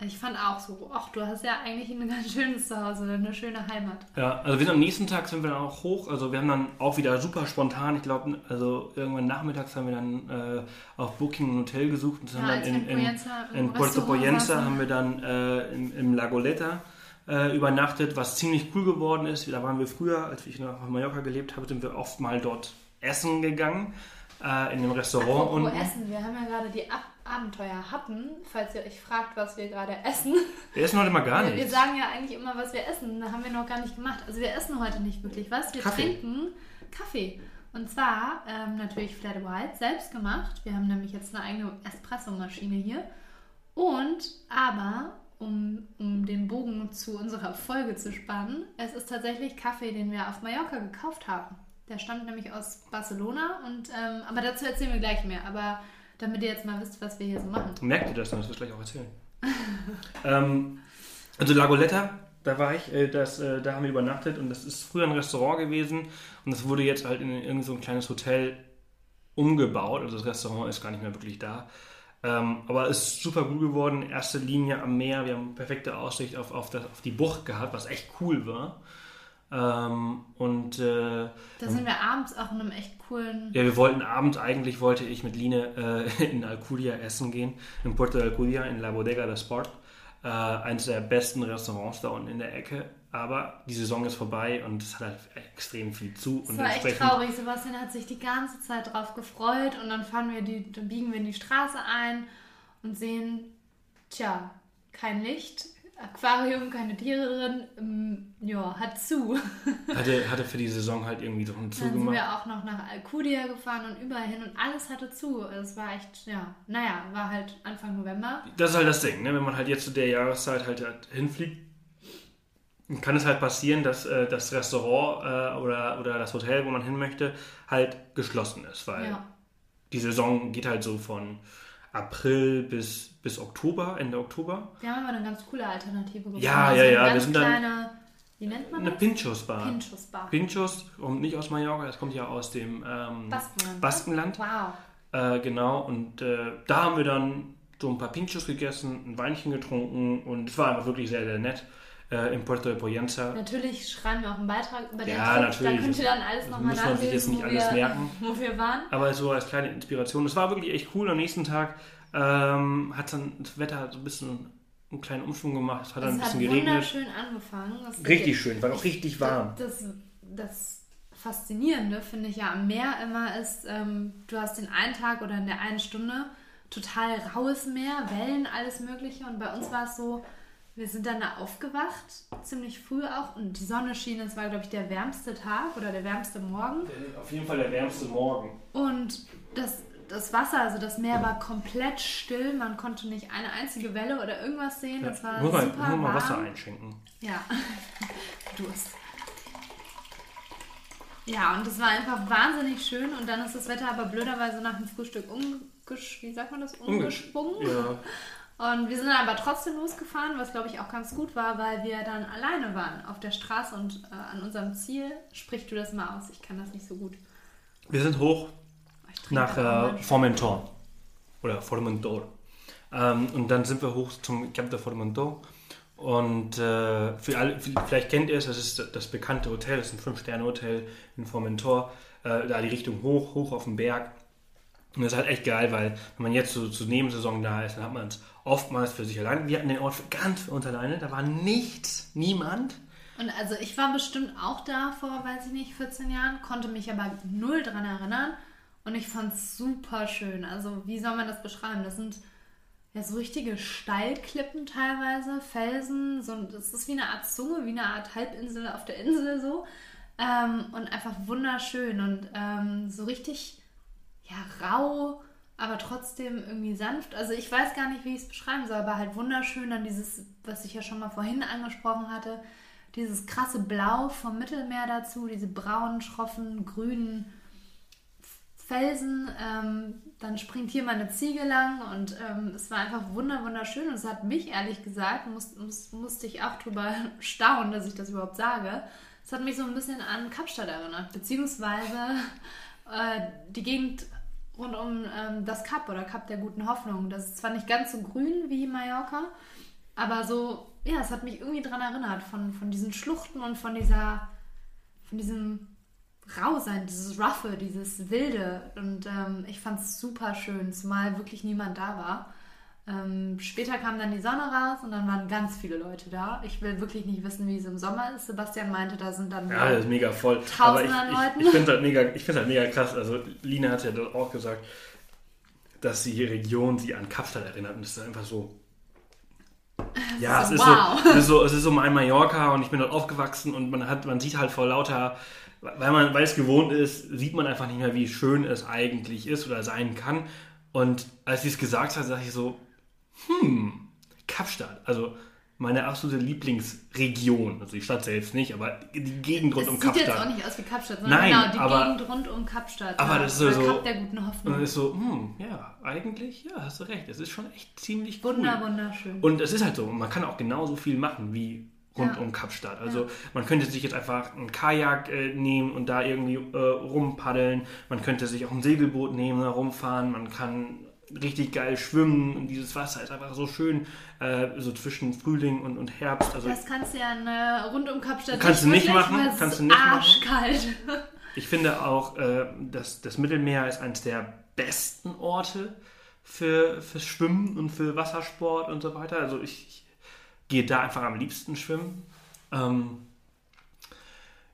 Speaker 2: Ich fand auch so, ach, du hast ja eigentlich ein ganz schönes Zuhause, eine schöne Heimat.
Speaker 1: Ja, also wir sind am nächsten Tag sind wir dann auch hoch. Also wir haben dann auch wieder super spontan, ich glaube, also irgendwann nachmittags haben wir dann äh, auf Booking ein Hotel gesucht und
Speaker 2: Ja,
Speaker 1: haben dann in, in,
Speaker 2: in
Speaker 1: in Puerto
Speaker 2: saßen.
Speaker 1: haben wir dann äh, im, im Lagoleta äh, übernachtet, was ziemlich cool geworden ist. Da waren wir früher, als ich noch auf Mallorca gelebt habe, sind wir oft mal dort essen gegangen, äh, in dem Restaurant.
Speaker 2: Apropos
Speaker 1: unten.
Speaker 2: Essen, wir haben ja gerade die Ab Abenteuer hatten, falls ihr euch fragt, was wir gerade essen.
Speaker 1: Wir essen heute mal gar
Speaker 2: wir, wir
Speaker 1: nichts.
Speaker 2: sagen ja eigentlich immer, was wir essen. Da haben wir noch gar nicht gemacht. Also wir essen heute nicht wirklich was. Wir
Speaker 1: Kaffee.
Speaker 2: trinken Kaffee. Und zwar ähm, natürlich Flat White, selbst gemacht. Wir haben nämlich jetzt eine eigene Espresso-Maschine hier. Und aber, um, um den Bogen zu unserer Folge zu spannen. Es ist tatsächlich Kaffee, den wir auf Mallorca gekauft haben. Der stammt nämlich aus Barcelona und ähm, aber dazu erzählen wir gleich mehr. Aber damit ihr jetzt mal wisst, was wir hier so machen.
Speaker 1: Merkt ihr das dann? Das wirst du gleich auch erzählen. [LAUGHS] ähm, also Lagoletta, da war ich, äh, das, äh, da haben wir übernachtet und das ist früher ein Restaurant gewesen und das wurde jetzt halt in irgendein so ein kleines Hotel umgebaut. Also das Restaurant ist gar nicht mehr wirklich da. Ähm, aber es ist super gut geworden. Erste Linie am Meer. Wir haben perfekte Aussicht auf, auf, das, auf die Bucht gehabt, was echt cool war. Ähm, und äh,
Speaker 2: da sind wir abends auch in einem echt coolen.
Speaker 1: Ja, wir wollten abends eigentlich wollte ich mit Line äh, [LAUGHS] in Alcudia essen gehen, in Puerto de Alcudia in La Bodega de Sport. Äh, eines der besten Restaurants da unten in der Ecke. Aber die Saison ist vorbei und es hat halt extrem viel zu.
Speaker 2: Das war echt traurig. Sebastian hat sich die ganze Zeit drauf gefreut und dann fahren wir die, dann biegen wir in die Straße ein und sehen, tja, kein Licht, Aquarium, keine Tiere drin, ähm, ja, hat zu. [LAUGHS]
Speaker 1: hatte, hatte für die Saison halt irgendwie so einen
Speaker 2: Zugemacht. Dann sind wir auch noch nach Alcudia gefahren und überall hin und alles hatte zu. Es war echt, ja, naja, war halt Anfang November.
Speaker 1: Das ist halt das Ding, ne? wenn man halt jetzt zu der Jahreszeit halt, halt hinfliegt, kann es halt passieren, dass äh, das Restaurant äh, oder, oder das Hotel, wo man hin möchte, halt geschlossen ist, weil ja. die Saison geht halt so von April bis, bis Oktober, Ende Oktober.
Speaker 2: Wir haben aber eine ganz coole Alternative
Speaker 1: gefunden. Ja, also ja, ja.
Speaker 2: Wir sind kleine, wie nennt man
Speaker 1: eine
Speaker 2: das?
Speaker 1: Pinchos Bar.
Speaker 2: Pinchos Bar.
Speaker 1: Pinchos kommt nicht aus Mallorca, das kommt ja aus dem ähm, Baskenland. Baskenland.
Speaker 2: Wow.
Speaker 1: Äh, genau, und äh, da haben wir dann so ein paar Pinchos gegessen, ein Weinchen getrunken und es war einfach wirklich sehr, sehr nett äh, in Puerto de Poyenza.
Speaker 2: Natürlich schreiben wir auch einen Beitrag über den
Speaker 1: ja,
Speaker 2: Trip.
Speaker 1: Natürlich.
Speaker 2: Da könnt ihr dann alles nochmal nachlesen,
Speaker 1: man sich jetzt nicht alles
Speaker 2: wir,
Speaker 1: merken. [LAUGHS]
Speaker 2: wo wir waren.
Speaker 1: Aber so als kleine Inspiration. Das war wirklich echt cool. Am nächsten Tag ähm, hat dann das Wetter so ein bisschen einen kleinen Umschwung gemacht. Es hat dann ein bisschen geregnet.
Speaker 2: Es hat wunderschön angefangen.
Speaker 1: Das richtig schön, war auch richtig warm.
Speaker 2: Das, das Faszinierende finde ich ja am Meer immer ist, ähm, du hast den einen Tag oder in der einen Stunde total raues Meer, Wellen, alles Mögliche. Und bei uns war es so, wir sind dann da aufgewacht, ziemlich früh auch, und die Sonne schien. Es war, glaube ich, der wärmste Tag oder der wärmste Morgen.
Speaker 1: Auf jeden Fall der wärmste Morgen.
Speaker 2: Und das, das Wasser, also das Meer war komplett still. Man konnte nicht eine einzige Welle oder irgendwas sehen. Ja, war
Speaker 1: muss
Speaker 2: super
Speaker 1: mal, muss mal Wasser einschenken.
Speaker 2: Ja, [LAUGHS] Durst. Ja, und es war einfach wahnsinnig schön. Und dann ist das Wetter aber blöderweise nach dem Frühstück umgesch... Wie sagt man das? Umgesprungen.
Speaker 1: Ja. [LAUGHS]
Speaker 2: Und wir sind dann aber trotzdem losgefahren, was glaube ich auch ganz gut war, weil wir dann alleine waren auf der Straße und äh, an unserem Ziel. Sprich du das mal aus, ich kann das nicht so gut.
Speaker 1: Wir sind hoch nach äh, Formentor oder Formentor. Ähm, und dann sind wir hoch zum Camp de Formentor. Und äh, für alle, vielleicht kennt ihr es, das ist das bekannte Hotel, das ist ein Fünf-Sterne-Hotel in Formentor. Äh, da die Richtung hoch, hoch auf den Berg. Und das ist halt echt geil, weil wenn man jetzt so zur Nebensaison da ist, dann hat man es oftmals für sich allein. Wir hatten den Ort ganz für uns alleine, da war nichts, niemand.
Speaker 2: Und also ich war bestimmt auch da vor, weiß ich nicht, 14 Jahren, konnte mich aber null dran erinnern. Und ich fand es super schön. Also wie soll man das beschreiben? Das sind ja so richtige Steilklippen teilweise, Felsen. So, das ist wie eine Art Zunge, wie eine Art Halbinsel auf der Insel so. Ähm, und einfach wunderschön und ähm, so richtig ja, rau, aber trotzdem irgendwie sanft. Also ich weiß gar nicht, wie ich es beschreiben soll, aber halt wunderschön dann dieses, was ich ja schon mal vorhin [LAUGHS] angesprochen hatte, dieses krasse Blau vom Mittelmeer dazu, diese braunen, schroffen, grünen Felsen. Ähm, dann springt hier mal eine Ziege lang und ähm, es war einfach wunder, wunderschön. Und es hat mich ehrlich gesagt, muss, muss, musste ich auch drüber [LAUGHS] staunen, dass ich das überhaupt sage. Es hat mich so ein bisschen an Kapstadt erinnert, beziehungsweise äh, die Gegend rund um ähm, das Kap oder Kap der guten Hoffnung. Das ist zwar nicht ganz so grün wie Mallorca, aber so, ja, es hat mich irgendwie daran erinnert, von, von diesen Schluchten und von dieser, von diesem Rausein, dieses Ruffe, dieses Wilde. Und ähm, ich fand es super schön, zumal wirklich niemand da war. Ähm, später kam dann die Sonne raus und dann waren ganz viele Leute da. Ich will wirklich nicht wissen, wie es im Sommer ist. Sebastian meinte, da sind dann
Speaker 1: ja, das ist mega voll.
Speaker 2: Tausende an Leuten.
Speaker 1: Ich, ich finde es halt mega, halt mega krass. Also Lina hat ja dort auch gesagt, dass die Region sie an Kapstadt erinnert und es ist einfach so. Ja, es, ist wow. so, es, ist so, es ist so mein Mallorca und ich bin dort aufgewachsen und man hat, man sieht halt vor lauter, weil man, weil es gewohnt ist, sieht man einfach nicht mehr, wie schön es eigentlich ist oder sein kann. Und als sie es gesagt hat, sage ich so, hm, Kapstadt. Also meine absolute Lieblingsregion. Also die Stadt selbst nicht, aber die Gegend rund
Speaker 2: das
Speaker 1: um
Speaker 2: sieht
Speaker 1: Kapstadt.
Speaker 2: jetzt auch nicht aus wie Kapstadt, sondern
Speaker 1: Nein,
Speaker 2: genau die
Speaker 1: aber-
Speaker 2: Gegend rund um Kapstadt.
Speaker 1: aber
Speaker 2: ja,
Speaker 1: das ist so-
Speaker 2: Kap der guten
Speaker 1: Und
Speaker 2: Hoffnung.
Speaker 1: dann ist so, hm, ja, eigentlich, ja, hast du recht. Es ist schon echt ziemlich cool.
Speaker 2: Wunder, wunderschön.
Speaker 1: Und es ist halt so, man kann auch genauso viel machen wie rund
Speaker 2: Ja.
Speaker 1: um Kapstadt. Also man könnte sich jetzt einfach ein Kajak äh, nehmen und da irgendwie äh, rumpaddeln. Man könnte sich auch ein Segelboot nehmen, da rumfahren. Man kann richtig geil schwimmen und dieses Wasser ist einfach so schön, äh, so zwischen Frühling und, und Herbst. Also
Speaker 2: das kannst du ja ne, rund um Kapstadt
Speaker 1: Kannst du nicht machen, kannst du nicht machen.
Speaker 2: arschkalt.
Speaker 1: ich finde auch, äh, dass das Mittelmeer ist eines der besten Orte für, fürs Schwimmen und für Wassersport und so weiter. Also ich, ich gehe da einfach am liebsten schwimmen. Ähm,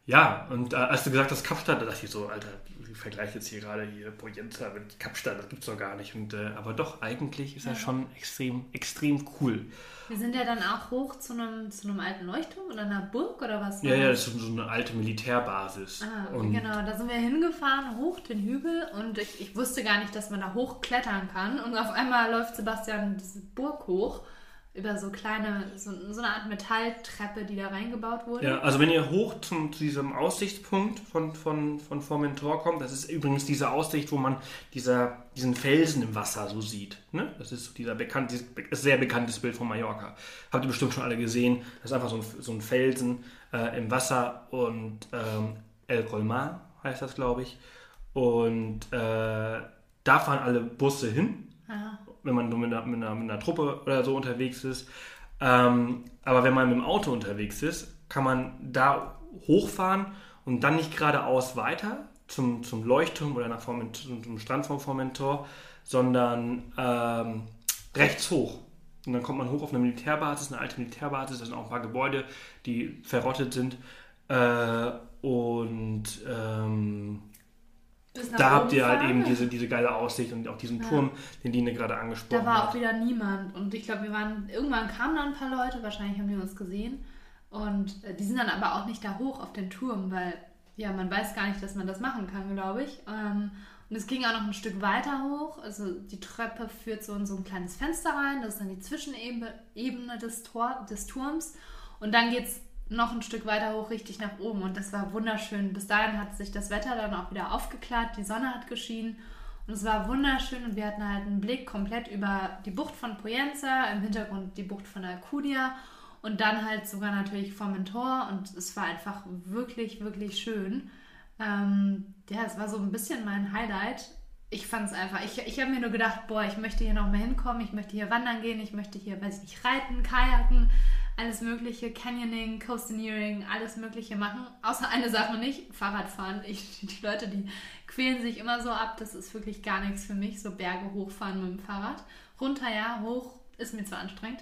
Speaker 1: ja, und äh, als du gesagt hast Kapstadt, da dachte ich so, Alter, vergleiche jetzt hier gerade hier Poyenza mit Kapstadt, das gibt's doch gar nicht. Und, äh, aber doch, eigentlich ist das schon extrem, extrem cool.
Speaker 2: Wir sind ja dann auch hoch zu einem, zu einem alten Leuchtturm oder einer Burg oder was?
Speaker 1: Ja, ja,
Speaker 2: das?
Speaker 1: das ist so eine alte Militärbasis.
Speaker 2: Ah,
Speaker 1: und
Speaker 2: genau, da sind wir hingefahren, hoch den Hügel und ich, ich wusste gar nicht, dass man da hochklettern kann. Und auf einmal läuft Sebastian diese Burg hoch über so kleine, so, so eine Art Metalltreppe, die da reingebaut wurde.
Speaker 1: Ja, also wenn ihr hoch zum, zu diesem Aussichtspunkt von, von, von Formentor kommt, das ist übrigens diese Aussicht, wo man dieser, diesen Felsen im Wasser so sieht. Ne? Das ist so dieser bekannt, dieses sehr bekanntes Bild von Mallorca. Habt ihr bestimmt schon alle gesehen. Das ist einfach so ein, so ein Felsen äh, im Wasser und ähm, El Colmar heißt das, glaube ich. Und äh, da fahren alle Busse hin
Speaker 2: Ja.
Speaker 1: Wenn man nur mit einer, mit einer, mit einer Truppe oder so unterwegs ist. Ähm, aber wenn man mit dem Auto unterwegs ist, kann man da hochfahren und dann nicht geradeaus weiter zum, zum Leuchtturm oder nach Forment, zum, Strand von Formentor, sondern ähm, rechts hoch. Und dann kommt man hoch auf eine Militärbasis, eine alte Militärbasis, da sind auch ein paar Gebäude, die verrottet sind. Äh, und ähm, da habt ihr halt eben diese, diese geile Aussicht und auch diesen Turm, den Dine gerade
Speaker 2: Da
Speaker 1: angesprochen
Speaker 2: war
Speaker 1: hat.
Speaker 2: auch wieder niemand. Und ich glaube, wir waren, irgendwann kamen da ein paar Leute, wahrscheinlich haben die uns gesehen. Und äh, die sind dann aber auch nicht da hoch auf den Turm, weil ja, man weiß gar nicht, dass man das machen kann, glaube ich. Ähm, und es ging auch noch ein Stück weiter hoch. Also die Treppe führt so in so ein kleines Fenster rein. Das ist dann die Zwischenebene Ebene des, Tor, des Turms. Und dann geht es noch ein Stück weiter hoch, richtig nach oben. Und das war wunderschön. Bis dahin hat sich das Wetter dann auch wieder aufgeklärt. Die Sonne hat geschienen. Und es war wunderschön und wir hatten halt einen Blick komplett über die Bucht von Poyenza, im Hintergrund die Bucht von Alcudia und dann halt sogar natürlich Formentor und es war einfach wirklich, wirklich schön. Ähm, ja, es war so ein bisschen mein Highlight. Ich fand es einfach, ich, ich habe mir nur gedacht, boah, ich möchte hier noch mal hinkommen, ich möchte hier wandern gehen, ich möchte hier, weiß ich nicht, reiten, kajaken, alles mögliche, Canyoning, Coastineering, alles mögliche machen. Außer eine Sache nicht, Fahrradfahren. Ich, die Leute, die quälen sich immer so ab, das ist wirklich gar nichts für mich, so Berge hochfahren mit dem Fahrrad. Runter ja, hoch ist mir zu anstrengend.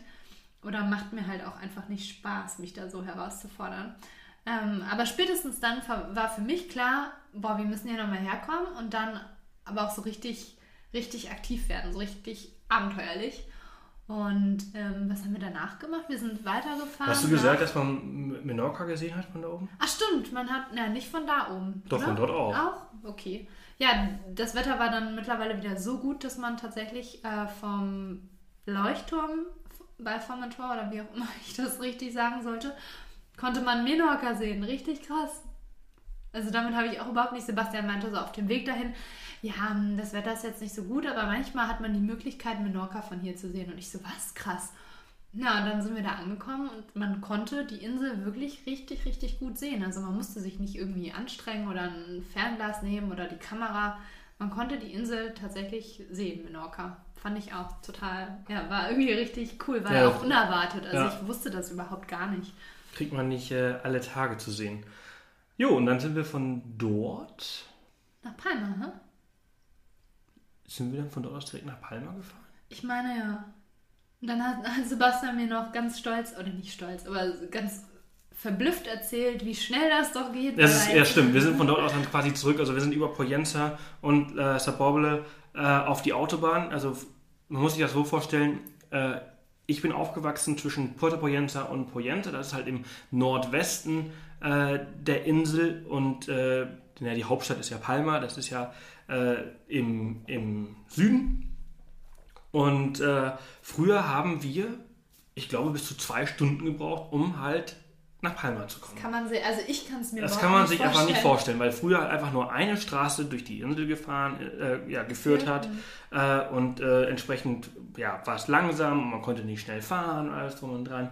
Speaker 2: Oder macht mir halt auch einfach nicht Spaß, mich da so herauszufordern. Ähm, aber spätestens dann war für mich klar, boah, wir müssen hier nochmal herkommen und dann aber auch so richtig, richtig aktiv werden, so richtig abenteuerlich. Und ähm, was haben wir danach gemacht? Wir sind weitergefahren.
Speaker 1: Hast du gesagt, dass man Menorca gesehen hat von da oben?
Speaker 2: Ach stimmt, man hat, na nicht von da oben.
Speaker 1: Doch,
Speaker 2: oder?
Speaker 1: von dort auch.
Speaker 2: Auch? Okay. Ja, das Wetter war dann mittlerweile wieder so gut, dass man tatsächlich äh, vom Leuchtturm bei Formentor oder wie auch immer [LAUGHS] ich das richtig sagen sollte, konnte man Menorca sehen. Richtig krass. Also damit habe ich auch überhaupt nicht, Sebastian meinte so auf dem Weg dahin, ja, hm, das Wetter ist jetzt nicht so gut, aber manchmal hat man die Möglichkeit, Menorca von hier zu sehen. Und ich so, was krass. Ja, und dann sind wir da angekommen und man konnte die Insel wirklich richtig, richtig gut sehen. Also man musste sich nicht irgendwie anstrengen oder ein Fernglas nehmen oder die Kamera. Man konnte die Insel tatsächlich sehen, Menorca. Fand ich auch total, ja, war irgendwie richtig cool, war
Speaker 1: Ja.
Speaker 2: auch unerwartet. Also
Speaker 1: Ja.
Speaker 2: ich wusste das überhaupt gar nicht.
Speaker 1: Kriegt man nicht äh, alle Tage zu sehen. Jo, und dann sind wir von dort.
Speaker 2: Nach Palma, hä?
Speaker 1: Sind wir dann von dort aus direkt nach Palma gefahren?
Speaker 2: Ich meine ja. Und dann hat, Sebastian mir noch ganz stolz, oder nicht stolz, aber ganz verblüfft erzählt, wie schnell das doch geht.
Speaker 1: Das ist, ja, stimmt. Wir sind von [LAUGHS] dort aus dann quasi zurück. Also wir sind über Poyenza und äh, Sapoble äh, auf die Autobahn. Also man muss sich das so vorstellen, äh, ich bin aufgewachsen zwischen Puerto Poyenza und Poyenza. Das ist halt im Nordwesten äh, der Insel und äh, ja, die Hauptstadt ist ja Palma. Das ist ja äh, im, im Süden. Und äh, früher haben wir ich glaube, bis zu zwei Stunden gebraucht, um halt nach Palma zu kommen.
Speaker 2: Kann man sich, also ich kann es mir
Speaker 1: Das kann man sich
Speaker 2: vorstellen.
Speaker 1: einfach nicht vorstellen, weil früher halt einfach nur eine Straße durch die Insel gefahren, äh, ja, geführt hat äh, und äh, entsprechend ja, war es langsam und man konnte nicht schnell fahren, alles drum und dran.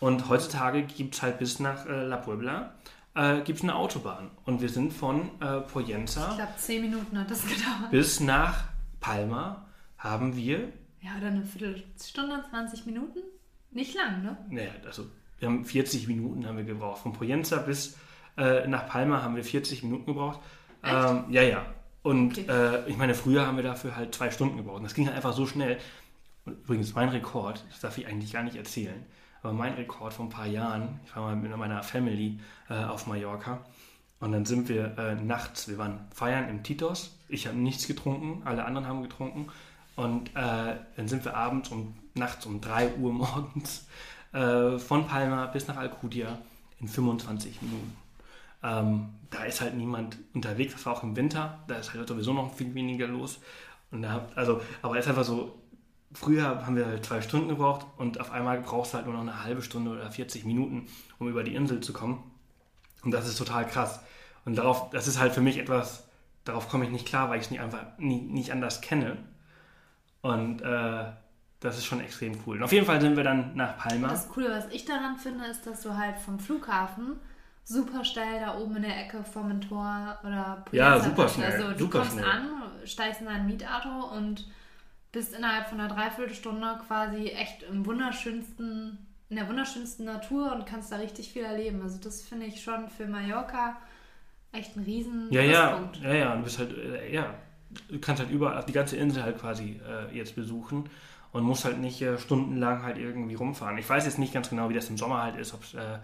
Speaker 1: Und heutzutage gibt es halt bis nach äh, La Puebla äh, gibt's eine Autobahn und wir sind von äh,
Speaker 2: Ich
Speaker 1: Poyenza
Speaker 2: glaube, zehn Minuten hat das [LAUGHS] gedauert.
Speaker 1: bis nach Palma haben wir,
Speaker 2: Ja, oder eine Viertelstunde, 20 Minuten? Nicht lang, ne?
Speaker 1: naja, also wir haben 40 Minuten haben wir gebraucht. Von Poyenza bis äh, nach Palma haben wir 40 Minuten gebraucht. Ähm, ja, ja. Und
Speaker 2: Okay.
Speaker 1: äh, ich meine, früher haben wir dafür halt zwei Stunden gebraucht. Und das ging halt einfach so schnell. Und übrigens, mein Rekord, das darf ich eigentlich gar nicht erzählen, aber mein Rekord vor ein paar Jahren, ich war mal mit meiner Family äh, auf Mallorca und dann sind wir äh, nachts, wir waren feiern im Titos, ich habe nichts getrunken, alle anderen haben getrunken und äh, dann sind wir abends um nachts um 3 Uhr [LAUGHS] morgens äh, von Palma bis nach Alcudia in 25 Minuten. Ähm, da ist halt niemand unterwegs, das war auch im Winter, da ist halt sowieso noch viel weniger los. Und da, also, aber es ist einfach so, früher haben wir halt zwei Stunden gebraucht und auf einmal brauchst du halt nur noch eine halbe Stunde oder 40 Minuten, um über die Insel zu kommen. Und das ist total krass. Und darauf, das ist halt für mich etwas, darauf komme ich nicht klar, weil ich es nicht einfach nie, nicht anders kenne. Und äh, das ist schon extrem cool. Und auf jeden Fall sind wir dann nach Palma.
Speaker 2: Das Coole, was ich daran finde, ist, dass du halt vom Flughafen super schnell da oben in der Ecke vom Tor oder
Speaker 1: Ja,
Speaker 2: Piazza
Speaker 1: super
Speaker 2: bist.
Speaker 1: schnell,
Speaker 2: Also du
Speaker 1: super
Speaker 2: kommst
Speaker 1: schnell.
Speaker 2: an, steigst in dein Mietauto und bist innerhalb von einer Dreiviertelstunde quasi echt im wunderschönsten, in der wunderschönsten Natur und kannst da richtig viel erleben. Also das finde ich schon für Mallorca echt ein riesen
Speaker 1: Ja, ja, ja, ja, du bist halt, äh, ja, du kannst halt überall, die ganze Insel halt quasi äh, jetzt besuchen und musst halt nicht äh, stundenlang halt irgendwie rumfahren. Ich weiß jetzt nicht ganz genau, wie das im Sommer halt ist, ob äh,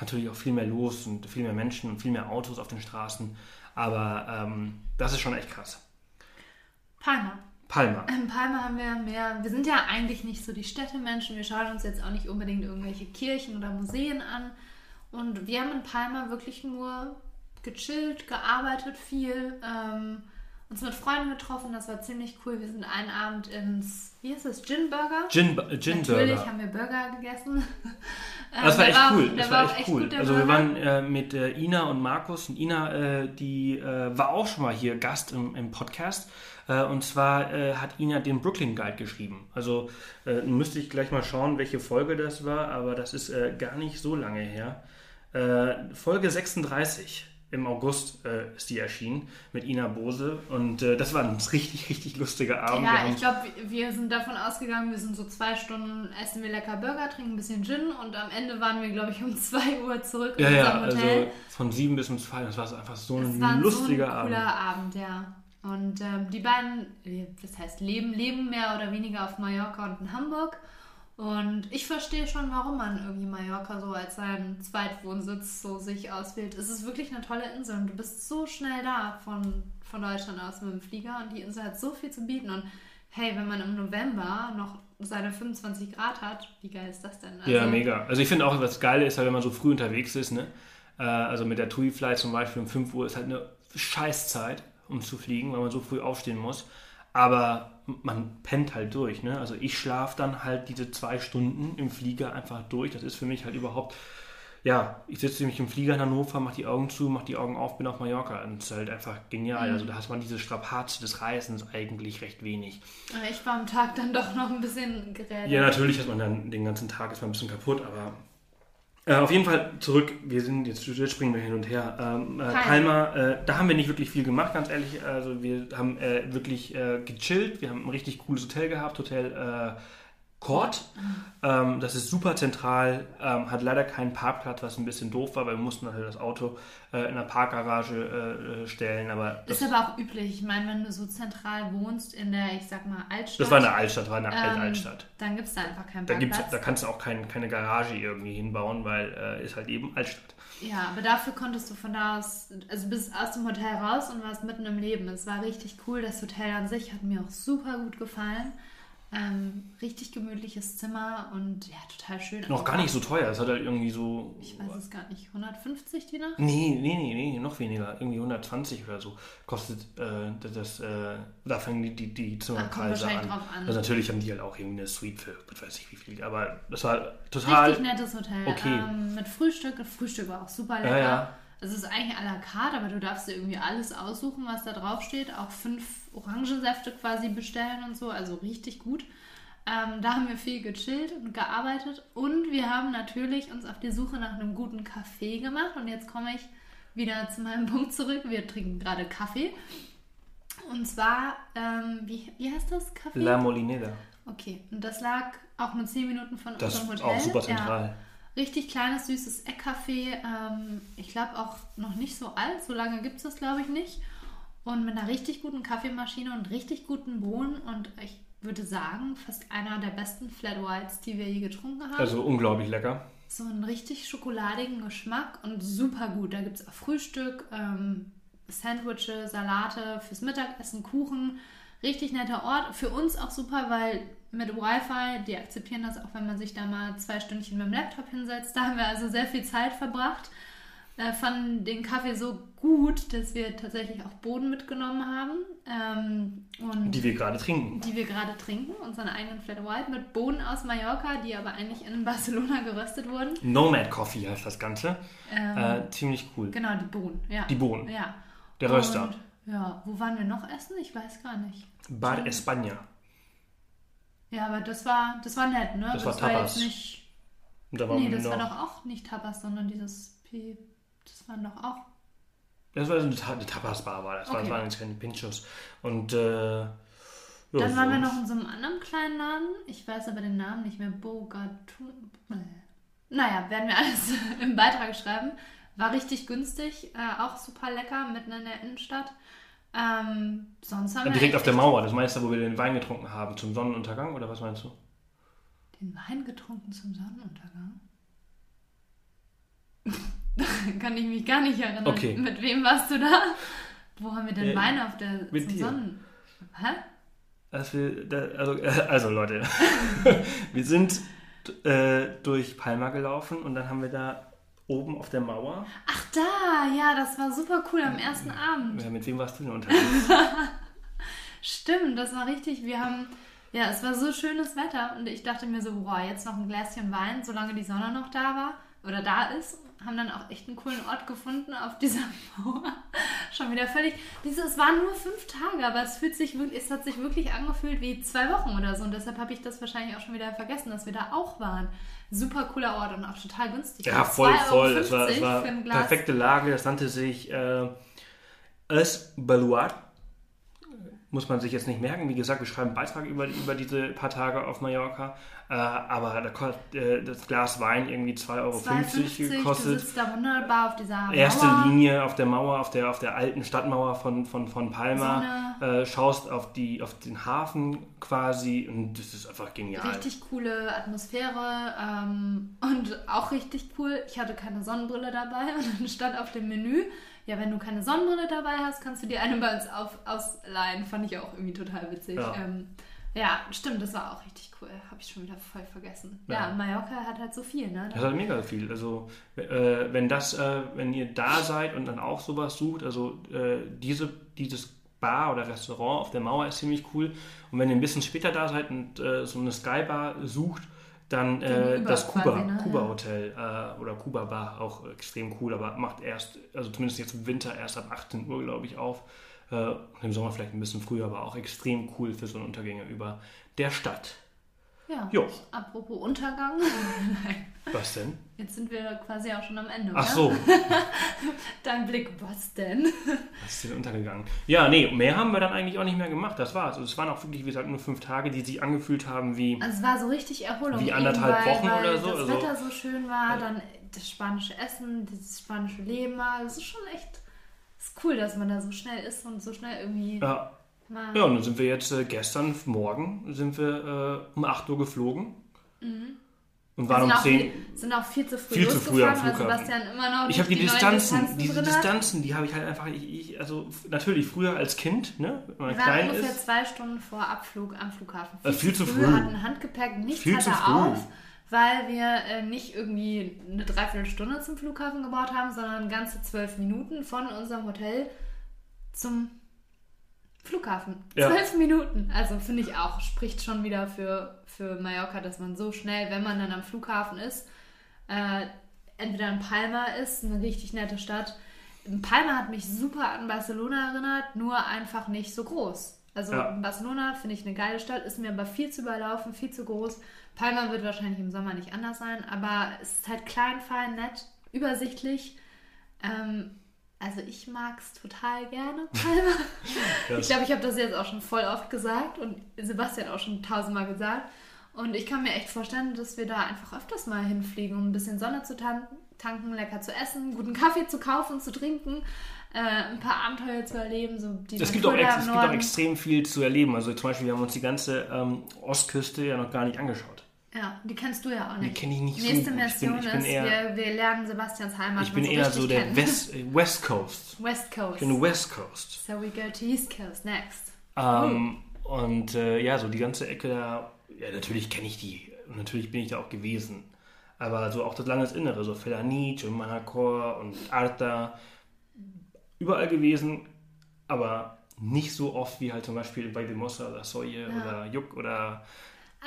Speaker 1: natürlich auch viel mehr los und viel mehr Menschen und viel mehr Autos auf den Straßen, aber ähm, das ist schon echt krass.
Speaker 2: Palma.
Speaker 1: Palma.
Speaker 2: In Palma haben wir mehr, wir sind ja eigentlich nicht so die Städtemenschen, wir schauen uns jetzt auch nicht unbedingt irgendwelche Kirchen oder Museen an. Und wir haben in Palma wirklich nur gechillt, gearbeitet viel, ähm, uns mit Freunden getroffen, das war ziemlich cool. Wir sind einen Abend ins, wie heißt das, Gin Burger?
Speaker 1: Gin, Gin
Speaker 2: Natürlich
Speaker 1: Burger.
Speaker 2: haben wir Burger gegessen.
Speaker 1: Das
Speaker 2: Ähm, [LAUGHS]
Speaker 1: war echt cool. Das
Speaker 2: war
Speaker 1: echt cool.
Speaker 2: gut,
Speaker 1: Also wir waren äh, mit äh, Ina und Markus und Ina, äh, die äh, war auch schon mal hier Gast im, im Podcast. Äh, und zwar äh, hat Ina den Brooklyn Guide geschrieben. Also äh, müsste ich gleich mal schauen, welche Folge das war, aber das ist gar nicht so lange her. Folge 36 im August äh, ist die erschienen mit Ina Bose und äh, das war ein richtig, richtig lustiger Abend.
Speaker 2: Ja, ich glaube, wir sind davon ausgegangen, wir sind so zwei Stunden, essen wir lecker Burger, trinken ein bisschen Gin und am Ende waren wir, glaube ich, um [LAUGHS] 2 Uhr zurück
Speaker 1: ja,
Speaker 2: in
Speaker 1: ja,
Speaker 2: unserem Hotel.
Speaker 1: also von sieben bis um zwei, das war einfach so
Speaker 2: Es
Speaker 1: ein lustiger
Speaker 2: so ein
Speaker 1: Abend.
Speaker 2: cooler Abend, ja. Und ähm, die beiden, äh, das heißt, leben, leben mehr oder weniger auf Mallorca und in Hamburg. Und ich verstehe schon, warum man irgendwie Mallorca so als seinen Zweitwohnsitz so sich auswählt. Es ist wirklich eine tolle Insel und du bist so schnell da von, von Deutschland aus mit dem Flieger und die Insel hat so viel zu bieten. Und hey, wenn man im November noch seine 25 Grad hat, wie geil ist das denn?
Speaker 1: Ja,
Speaker 2: Also,
Speaker 1: mega. Also ich finde auch, das Geile ist halt, wenn man so früh unterwegs ist, ne? Äh, also mit der TUI Flight zum Beispiel um 5 Uhr ist halt eine Scheißzeit, um zu fliegen, weil man so früh aufstehen muss. Aber man pennt halt durch, ne? Also ich schlafe dann halt diese zwei Stunden im Flieger einfach durch. Das ist für mich halt überhaupt, ja, ich sitze nämlich im Flieger in Hannover, mache die Augen zu, mache die Augen auf, bin auf Mallorca. Und das ist halt einfach genial.
Speaker 2: Mhm.
Speaker 1: Also da hat man diese Strapaze des Reisens eigentlich recht wenig.
Speaker 2: Ich war am Tag dann doch noch ein bisschen gerädert.
Speaker 1: Ja, natürlich hat man dann den ganzen Tag ist man ein bisschen kaputt, aber äh, auf jeden Fall zurück. Wir sind jetzt, jetzt springen wir hin und her. Ähm, äh,
Speaker 2: Palma.
Speaker 1: Äh, da haben wir nicht wirklich viel gemacht, ganz ehrlich. Also wir haben äh, wirklich äh, gechillt. Wir haben ein richtig cooles Hotel gehabt, Hotel äh, Court. Ähm, das ist super zentral, ähm, hat leider keinen Parkplatz, was ein bisschen doof war, weil wir mussten halt das Auto äh, in der Parkgarage äh, äh, stellen. Aber
Speaker 2: Ist aber auch üblich. Ich meine, wenn du so zentral wohnst in der, ich sag mal, Altstadt.
Speaker 1: das war eine Altstadt, war eine
Speaker 2: ähm,
Speaker 1: Altstadt.
Speaker 2: Dann gibt es da einfach keinen
Speaker 1: Da,
Speaker 2: Parkplatz.
Speaker 1: gibt's, da kannst du auch kein, keine Garage irgendwie hinbauen, weil äh, ist halt eben Altstadt.
Speaker 2: ja, aber dafür konntest du von da aus, also bist aus dem Hotel raus und warst mitten im Leben. Es war richtig cool. Das Hotel an sich hat mir auch super gut gefallen. Ähm, richtig gemütliches Zimmer und ja, total schön.
Speaker 1: Noch gar nicht so teuer. Es hat halt irgendwie so.
Speaker 2: Ich weiß es gar nicht. 150 die Nacht?
Speaker 1: Nee, nee, nee, nee, noch weniger. Irgendwie 120 oder so. Kostet äh, das, äh, da fangen die, die, die Zimmerpreise
Speaker 2: wahrscheinlich
Speaker 1: an.
Speaker 2: an.
Speaker 1: Also natürlich haben die halt auch irgendwie eine Suite für, ich weiß nicht wie viel. Aber das war total.
Speaker 2: Richtig nettes Hotel.
Speaker 1: okay.
Speaker 2: Ähm, mit Frühstück. Das Frühstück war auch super lecker.
Speaker 1: Ja, ja.
Speaker 2: Es ist eigentlich à la carte, aber du darfst dir irgendwie alles aussuchen, was da drauf steht. Auch fünf Orangensäfte quasi bestellen und so. Also richtig gut. Ähm, da haben wir viel gechillt und gearbeitet. Und wir haben natürlich uns auf die Suche nach einem guten Kaffee gemacht. Und jetzt komme ich wieder zu meinem [LAUGHS] Punkt zurück. Wir trinken gerade Kaffee. Und zwar, ähm, wie, wie heißt das Kaffee?
Speaker 1: La Molineda.
Speaker 2: Okay, und das lag auch nur 10 Minuten von
Speaker 1: Das
Speaker 2: unserem
Speaker 1: ist
Speaker 2: Hotel.
Speaker 1: auch super
Speaker 2: Ja.
Speaker 1: zentral.
Speaker 2: Richtig kleines, süßes Eckcafé. Ähm, ich glaube auch noch nicht so alt. So lange gibt es das, glaube ich, nicht. Und mit einer richtig guten Kaffeemaschine und richtig guten Bohnen. Und ich würde sagen, fast einer der besten Flat Whites, die wir je getrunken haben.
Speaker 1: Also unglaublich lecker.
Speaker 2: so einen richtig schokoladigen Geschmack und super gut. Da gibt es auch Frühstück, ähm, Sandwiches, Salate fürs Mittagessen, Kuchen. Richtig netter Ort. Für uns auch super, weil mit Wi-Fi, die akzeptieren das auch, wenn man sich da mal zwei Stündchen mit dem Laptop hinsetzt. Da haben wir also sehr viel Zeit verbracht. Äh, fanden den Kaffee so gut, dass wir tatsächlich auch Boden mitgenommen haben. Ähm, und
Speaker 1: Die wir gerade trinken.
Speaker 2: die wir gerade trinken, unseren eigenen Flat White mit Bohnen aus Mallorca, die aber eigentlich in Barcelona geröstet wurden.
Speaker 1: Nomad Coffee heißt das Ganze.
Speaker 2: Ähm,
Speaker 1: Äh, ziemlich cool.
Speaker 2: Genau, die Bohnen, ja.
Speaker 1: Die Bohnen.
Speaker 2: Ja.
Speaker 1: Der Röster.
Speaker 2: Und, ja, wo waren wir noch essen? Ich weiß gar nicht.
Speaker 1: Bar España.
Speaker 2: Ja, aber das war, das war nett, ne?
Speaker 1: Das war Tapas.
Speaker 2: jetzt nicht.
Speaker 1: Da waren
Speaker 2: Nee, das
Speaker 1: noch,
Speaker 2: war doch auch nicht Tapas, sondern dieses P. Das waren doch auch.
Speaker 1: Das war so eine, Ta eine Tapas-Bar, war das.
Speaker 2: Okay.
Speaker 1: Das waren jetzt keine Pinchos. Und äh, ja,
Speaker 2: Dann waren wir noch in so einem anderen kleinen Laden. Ich weiß aber den Namen nicht mehr. Bogatu. Naja, werden wir alles [LAUGHS] im Beitrag schreiben. War richtig günstig, äh, auch super lecker, mitten in der Innenstadt. Ähm, sonst haben wir
Speaker 1: Direkt auf der Mauer, das meinst du, wo wir den Wein getrunken haben, zum Sonnenuntergang, oder was meinst du?
Speaker 2: Den Wein getrunken zum Sonnenuntergang? [LAUGHS] Kann ich mich gar nicht erinnern.
Speaker 1: Okay.
Speaker 2: Mit wem warst du da? Wo haben wir denn
Speaker 1: Äh,
Speaker 2: Wein auf der
Speaker 1: mit
Speaker 2: zum
Speaker 1: dir.
Speaker 2: Sonnen? Hä?
Speaker 1: Wir, also, also Leute, [LAUGHS] wir sind äh, durch Palma gelaufen und dann haben wir da oben auf der Mauer,
Speaker 2: Ach da, ja, das war super cool am ersten Abend.
Speaker 1: ja, mit wem warst du denn [LAUGHS] unterwegs?
Speaker 2: Stimmt, das war richtig. Wir haben, ja, es war so schönes Wetter und ich dachte mir so, boah, jetzt noch ein Gläschen Wein, solange die Sonne noch da war oder da ist. Haben dann auch echt einen coolen Ort gefunden auf dieser Mauer. [LAUGHS] Schon wieder völlig. Es waren nur fünf Tage, aber es fühlt sich wirklich, es hat sich wirklich angefühlt wie zwei Wochen oder so. Und deshalb habe ich das wahrscheinlich auch schon wieder vergessen, dass wir da auch waren. Super cooler Ort und auch total günstig.
Speaker 1: Ja, voll,
Speaker 2: 2,50
Speaker 1: voll. Es war, es war perfekte Lage. Das nannte sich äh, Es Baluart. Muss man sich jetzt nicht merken. Wie gesagt, wir schreiben einen Beitrag über, über diese paar Tage auf Mallorca. Äh, aber da kostet äh, das Glas Wein irgendwie 2,50 Euro
Speaker 2: 2,50, du
Speaker 1: gekostet.
Speaker 2: sitzt da wunderbar auf dieser
Speaker 1: Erste
Speaker 2: Mauer.
Speaker 1: Linie auf der Mauer, auf der, auf der alten Stadtmauer von, von, von Palma. Äh, schaust auf, die, auf den Hafen quasi und das ist einfach genial.
Speaker 2: Richtig coole Atmosphäre ähm, und auch richtig cool. Ich hatte keine Sonnenbrille dabei [LAUGHS] und dann stand auf dem Menü, ja, wenn du keine Sonnenbrille dabei hast, kannst du dir eine bei uns auf, ausleihen. Fand ich auch irgendwie total witzig.
Speaker 1: Ja.
Speaker 2: Ähm, ja, stimmt, das war auch richtig cool. Habe ich schon wieder voll vergessen. Ja,
Speaker 1: Ja.
Speaker 2: Mallorca hat halt so viel, ne?
Speaker 1: Das hat mega viel. Also äh, wenn das, äh, wenn ihr da seid und dann auch sowas sucht, also äh, diese, dieses Bar oder Restaurant auf der Mauer ist ziemlich cool. Und wenn ihr ein bisschen später da seid und äh, so eine Skybar sucht, dann äh, das
Speaker 2: quasi,
Speaker 1: Kuba,
Speaker 2: ne?
Speaker 1: Kuba. Hotel äh, oder Kuba Bar auch extrem cool, aber macht erst, also zumindest jetzt im Winter erst ab 18 Uhr, glaube ich, auf. Äh, im Sommer vielleicht ein bisschen früher, aber auch extrem cool für so Untergänge über der Stadt.
Speaker 2: Ja.
Speaker 1: Jo.
Speaker 2: Apropos Untergang. [LAUGHS]
Speaker 1: Was denn?
Speaker 2: jetzt sind wir quasi auch schon am Ende.
Speaker 1: Ach so, [LAUGHS]
Speaker 2: Dein Blick, was denn?
Speaker 1: Was ist denn untergegangen? Ja, nee, mehr haben wir dann eigentlich auch nicht mehr gemacht. Das war's. Also es waren auch wirklich, wie gesagt, nur fünf Tage, die sich angefühlt haben wie.
Speaker 2: Also es war so richtig Erholung.
Speaker 1: Wie anderthalb
Speaker 2: weil,
Speaker 1: Wochen
Speaker 2: weil
Speaker 1: oder so,
Speaker 2: das
Speaker 1: also-
Speaker 2: Wetter so schön war, dann das spanische Essen, das spanische Leben war. Das ist schon echt ist cool, dass man da so schnell ist und so schnell irgendwie
Speaker 1: Ja,
Speaker 2: mal.
Speaker 1: ja und dann sind wir jetzt äh, gestern Morgen sind wir äh, um 8 Uhr geflogen. und waren um
Speaker 2: auch
Speaker 1: 10.
Speaker 2: viel, sind auch viel zu früh
Speaker 1: Viel zu früh am Flughafen.
Speaker 2: Sebastian immer noch
Speaker 1: Ich habe die,
Speaker 2: neuen
Speaker 1: Distanzen, diese
Speaker 2: drin hat.
Speaker 1: Distanzen, die habe ich halt einfach, ich, ich, also natürlich früher als Kind, ne, wenn man
Speaker 2: Wir waren
Speaker 1: klein
Speaker 2: ungefähr
Speaker 1: ist.
Speaker 2: zwei Stunden vor Abflug am Flughafen.
Speaker 1: Äh, viel zu früh.
Speaker 2: Wir hatten Handgepäck, nichts
Speaker 1: Viel
Speaker 2: hat
Speaker 1: zu früh.
Speaker 2: auf, weil wir äh, nicht irgendwie eine Dreiviertelstunde zum Flughafen gebaut haben, sondern ganze zwölf Minuten von unserem Hotel zum Flughafen.
Speaker 1: Ja.
Speaker 2: Zwölf Minuten. Also finde ich auch, spricht schon wieder für, für Mallorca, dass man so schnell, wenn man dann am Flughafen ist, äh, entweder in Palma ist, eine richtig nette Stadt. Palma hat mich super an Barcelona erinnert, nur einfach nicht so groß. Also
Speaker 1: Ja.
Speaker 2: Barcelona finde ich eine geile Stadt, ist mir aber viel zu überlaufen, viel zu groß. Palma wird wahrscheinlich im Sommer nicht anders sein, aber es ist halt klein, fein, nett, übersichtlich. Ähm, also ich mag es total gerne, [LAUGHS] Palma. Ich glaube, ich habe das jetzt auch schon voll oft gesagt und Sebastian auch schon tausendmal gesagt. Und ich kann mir echt vorstellen, dass wir da einfach öfters mal hinfliegen, um ein bisschen Sonne zu tan tanken, lecker zu essen, guten Kaffee zu kaufen, zu trinken, äh, ein paar Abenteuer zu erleben. So die
Speaker 1: Es gibt, auch, es gibt auch extrem viel zu erleben. Also zum Beispiel, wir haben uns die ganze ähm, Ostküste ja noch gar nicht angeschaut.
Speaker 2: Ja, die kennst du ja auch
Speaker 1: Die
Speaker 2: nicht.
Speaker 1: kenne ich nicht so
Speaker 2: Nächste
Speaker 1: gut. Ich bin-
Speaker 2: Mission
Speaker 1: ich bin
Speaker 2: ist,
Speaker 1: eher-
Speaker 2: wir, wir lernen Sebastians Heimat
Speaker 1: Ich bin
Speaker 2: so
Speaker 1: eher so der
Speaker 2: kennen.
Speaker 1: West, äh, West Coast.
Speaker 2: West Coast.
Speaker 1: Ich bin West Coast.
Speaker 2: So we go to East Coast next.
Speaker 1: Ähm, Und äh, ja, so die ganze Ecke da, ja, natürlich kenne ich die. Natürlich bin ich da auch gewesen. Aber so auch das Landesinnere, so Felanitsch und Manacor und Arta, überall gewesen, aber nicht so oft wie halt zum Beispiel bei Demossa oder Soye oder Juk oder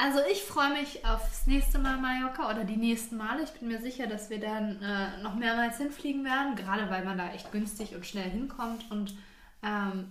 Speaker 2: Also ich freue mich aufs nächste Mal Mallorca oder die nächsten Male. Ich bin mir sicher, dass wir dann äh, noch mehrmals hinfliegen werden, gerade weil man da echt günstig und schnell hinkommt und ähm,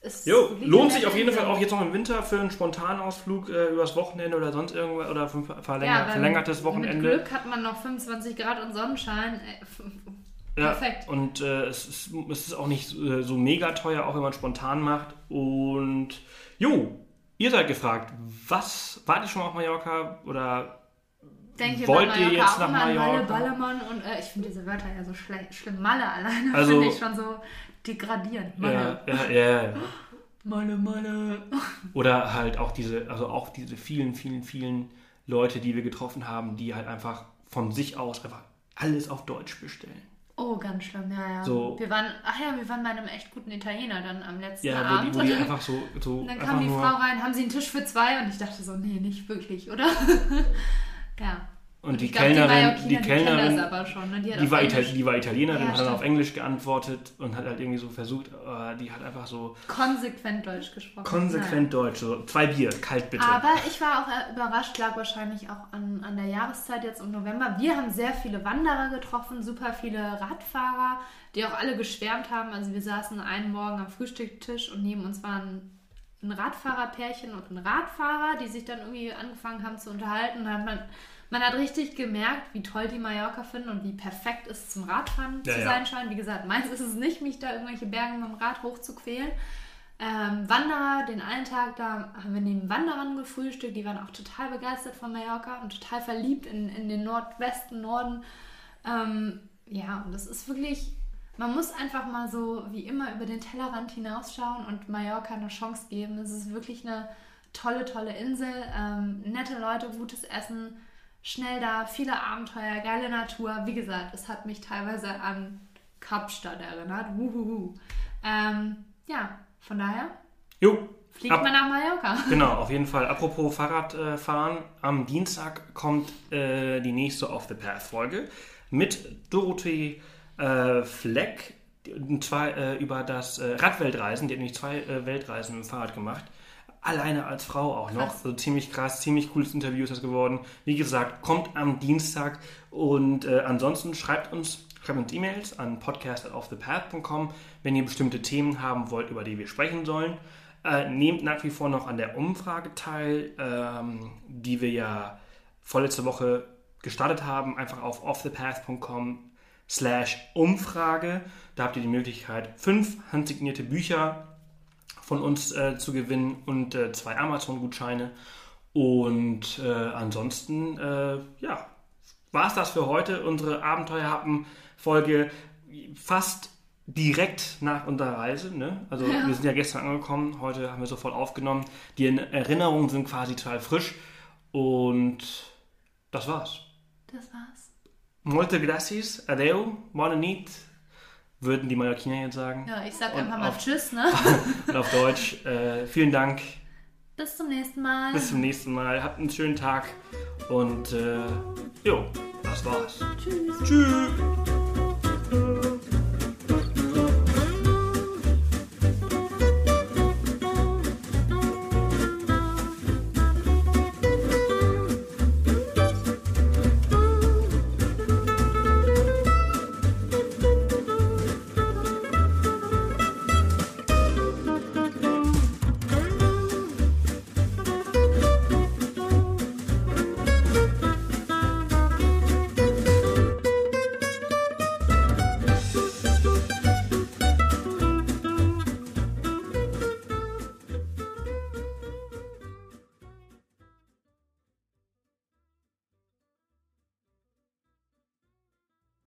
Speaker 2: es
Speaker 1: Jo, lohnt sich auf jeden Fall auch jetzt noch im Winter für einen Spontanausflug äh, übers Wochenende oder sonst irgendwas oder für ein verlänger,
Speaker 2: Ja,
Speaker 1: verlängertes
Speaker 2: Mit
Speaker 1: Wochenende.
Speaker 2: Glück hat man noch 25 Grad und Sonnenschein. Äh,
Speaker 1: Ja,
Speaker 2: Perfekt.
Speaker 1: Und äh, es, ist, es ist auch nicht äh, so mega teuer, auch wenn man spontan macht. Und jo, ihr seid gefragt, was wart ihr schon mal auf Mallorca oder
Speaker 2: Denke
Speaker 1: Wollt
Speaker 2: bei
Speaker 1: ihr
Speaker 2: Mallorca
Speaker 1: jetzt nach
Speaker 2: an Malle,
Speaker 1: Mallorca?
Speaker 2: Ballermann und äh, ich finde diese Wörter ja so schlimm. Malle alleine
Speaker 1: Also-
Speaker 2: finde ich schon so degradierend. Malle,
Speaker 1: ja, ja, ja.
Speaker 2: Malle, Malle.
Speaker 1: oder halt auch diese, also auch diese vielen, vielen, vielen Leute, die wir getroffen haben, die halt einfach von sich aus einfach alles auf Deutsch bestellen.
Speaker 2: Oh, ganz schlimm, ja, ja.
Speaker 1: So-
Speaker 2: Wir waren, ach ja, wir waren bei einem echt guten Italiener dann am letzten
Speaker 1: Ja, wo die,
Speaker 2: Abend.
Speaker 1: wo die einfach so, so
Speaker 2: und dann kam die Frau rein, haben sie einen Tisch für zwei? Und ich dachte so, nee, nicht wirklich, oder? [LAUGHS] ja.
Speaker 1: Und die
Speaker 2: ich glaub, die
Speaker 1: Kellnerin,
Speaker 2: Mallorquiner,
Speaker 1: die
Speaker 2: die
Speaker 1: Kellnerin,
Speaker 2: das aber schon. Ne? Die,
Speaker 1: Die war,
Speaker 2: Englisch
Speaker 1: Ital die war Italienerin,
Speaker 2: Ja,
Speaker 1: hat dann auf Englisch geantwortet und hat halt irgendwie so versucht, äh, die hat einfach so
Speaker 2: konsequent Deutsch gesprochen.
Speaker 1: konsequent Deutsch, so zwei Bier, kalt bitte.
Speaker 2: Aber ich war auch äh, überrascht, lag wahrscheinlich auch an, an der Jahreszeit jetzt im November. Wir haben sehr viele Wanderer getroffen, super viele Radfahrer, die auch alle geschwärmt haben. Also wir saßen einen Morgen am Frühstückstisch und neben uns waren ein Radfahrerpärchen und ein Radfahrer, die sich dann irgendwie angefangen haben zu unterhalten. Und dann hat man, man hat richtig gemerkt, wie toll die Mallorca finden und wie perfekt es zum Radfahren
Speaker 1: Ja,
Speaker 2: zu
Speaker 1: ja.
Speaker 2: sein scheint. Wie gesagt, meins ist es nicht, mich da irgendwelche Berge mit dem Rad hochzuquälen. Ähm, Wanderer, den einen Tag, da haben wir neben Wanderern gefrühstückt, die waren auch total begeistert von Mallorca und total verliebt in, in den Nordwesten, Norden. Ähm, ja, und das ist wirklich, man muss einfach mal so wie immer über den Tellerrand hinausschauen und Mallorca eine Chance geben. Es ist wirklich eine tolle, tolle Insel, ähm, nette Leute, gutes Essen, schnell da, viele Abenteuer, geile Natur. Wie gesagt, es hat mich teilweise an Kapstadt erinnert. Wuhuhu. Ähm, ja, von daher
Speaker 1: Jo,
Speaker 2: fliegt
Speaker 1: Ab-
Speaker 2: man nach Mallorca. [LAUGHS]
Speaker 1: genau, auf jeden Fall. Apropos Fahrradfahren, am Dienstag kommt äh, die nächste Off the Path Folge mit Dorothee äh, Fleck, und zwar äh, über das äh, Radweltreisen. Die hat nämlich zwei äh, Weltreisen mit dem Fahrrad gemacht. Alleine als Frau auch noch.
Speaker 2: Krass.
Speaker 1: Also ziemlich krass, ziemlich cooles Interview ist das geworden. Wie gesagt, kommt am Dienstag und äh, ansonsten schreibt uns, schreibt uns E-Mails an podcast.offthepath.com, wenn ihr bestimmte Themen haben wollt, über die wir sprechen sollen. Äh, nehmt nach wie vor noch an der Umfrage teil, ähm, die wir ja vorletzte Woche gestartet haben. Einfach auf offthepath.com slash Umfrage. Da habt ihr die Möglichkeit, fünf handsignierte Bücher von uns äh, zu gewinnen und äh, zwei Amazon-Gutscheine. Und äh, ansonsten, äh, ja, war es das für heute. Unsere Abenteuerhappen-Folge fast direkt nach unserer Reise. Ne? Also wir sind ja gestern angekommen, heute haben wir sofort aufgenommen. Die Erinnerungen sind quasi total frisch. Und das war's.
Speaker 2: Das war's.
Speaker 1: Molte gracias, adeu, buona nit, würden die Mallorquiner jetzt sagen.
Speaker 2: Ja, ich sag
Speaker 1: Und
Speaker 2: einfach mal
Speaker 1: auf-
Speaker 2: Tschüss, ne? [LAUGHS]
Speaker 1: Und auf Deutsch, äh, vielen Dank,
Speaker 2: Bis zum nächsten Mal.
Speaker 1: bis zum nächsten Mal, habt einen schönen Tag und äh, jo, das war's.
Speaker 2: Tschüss.
Speaker 1: Tschüss.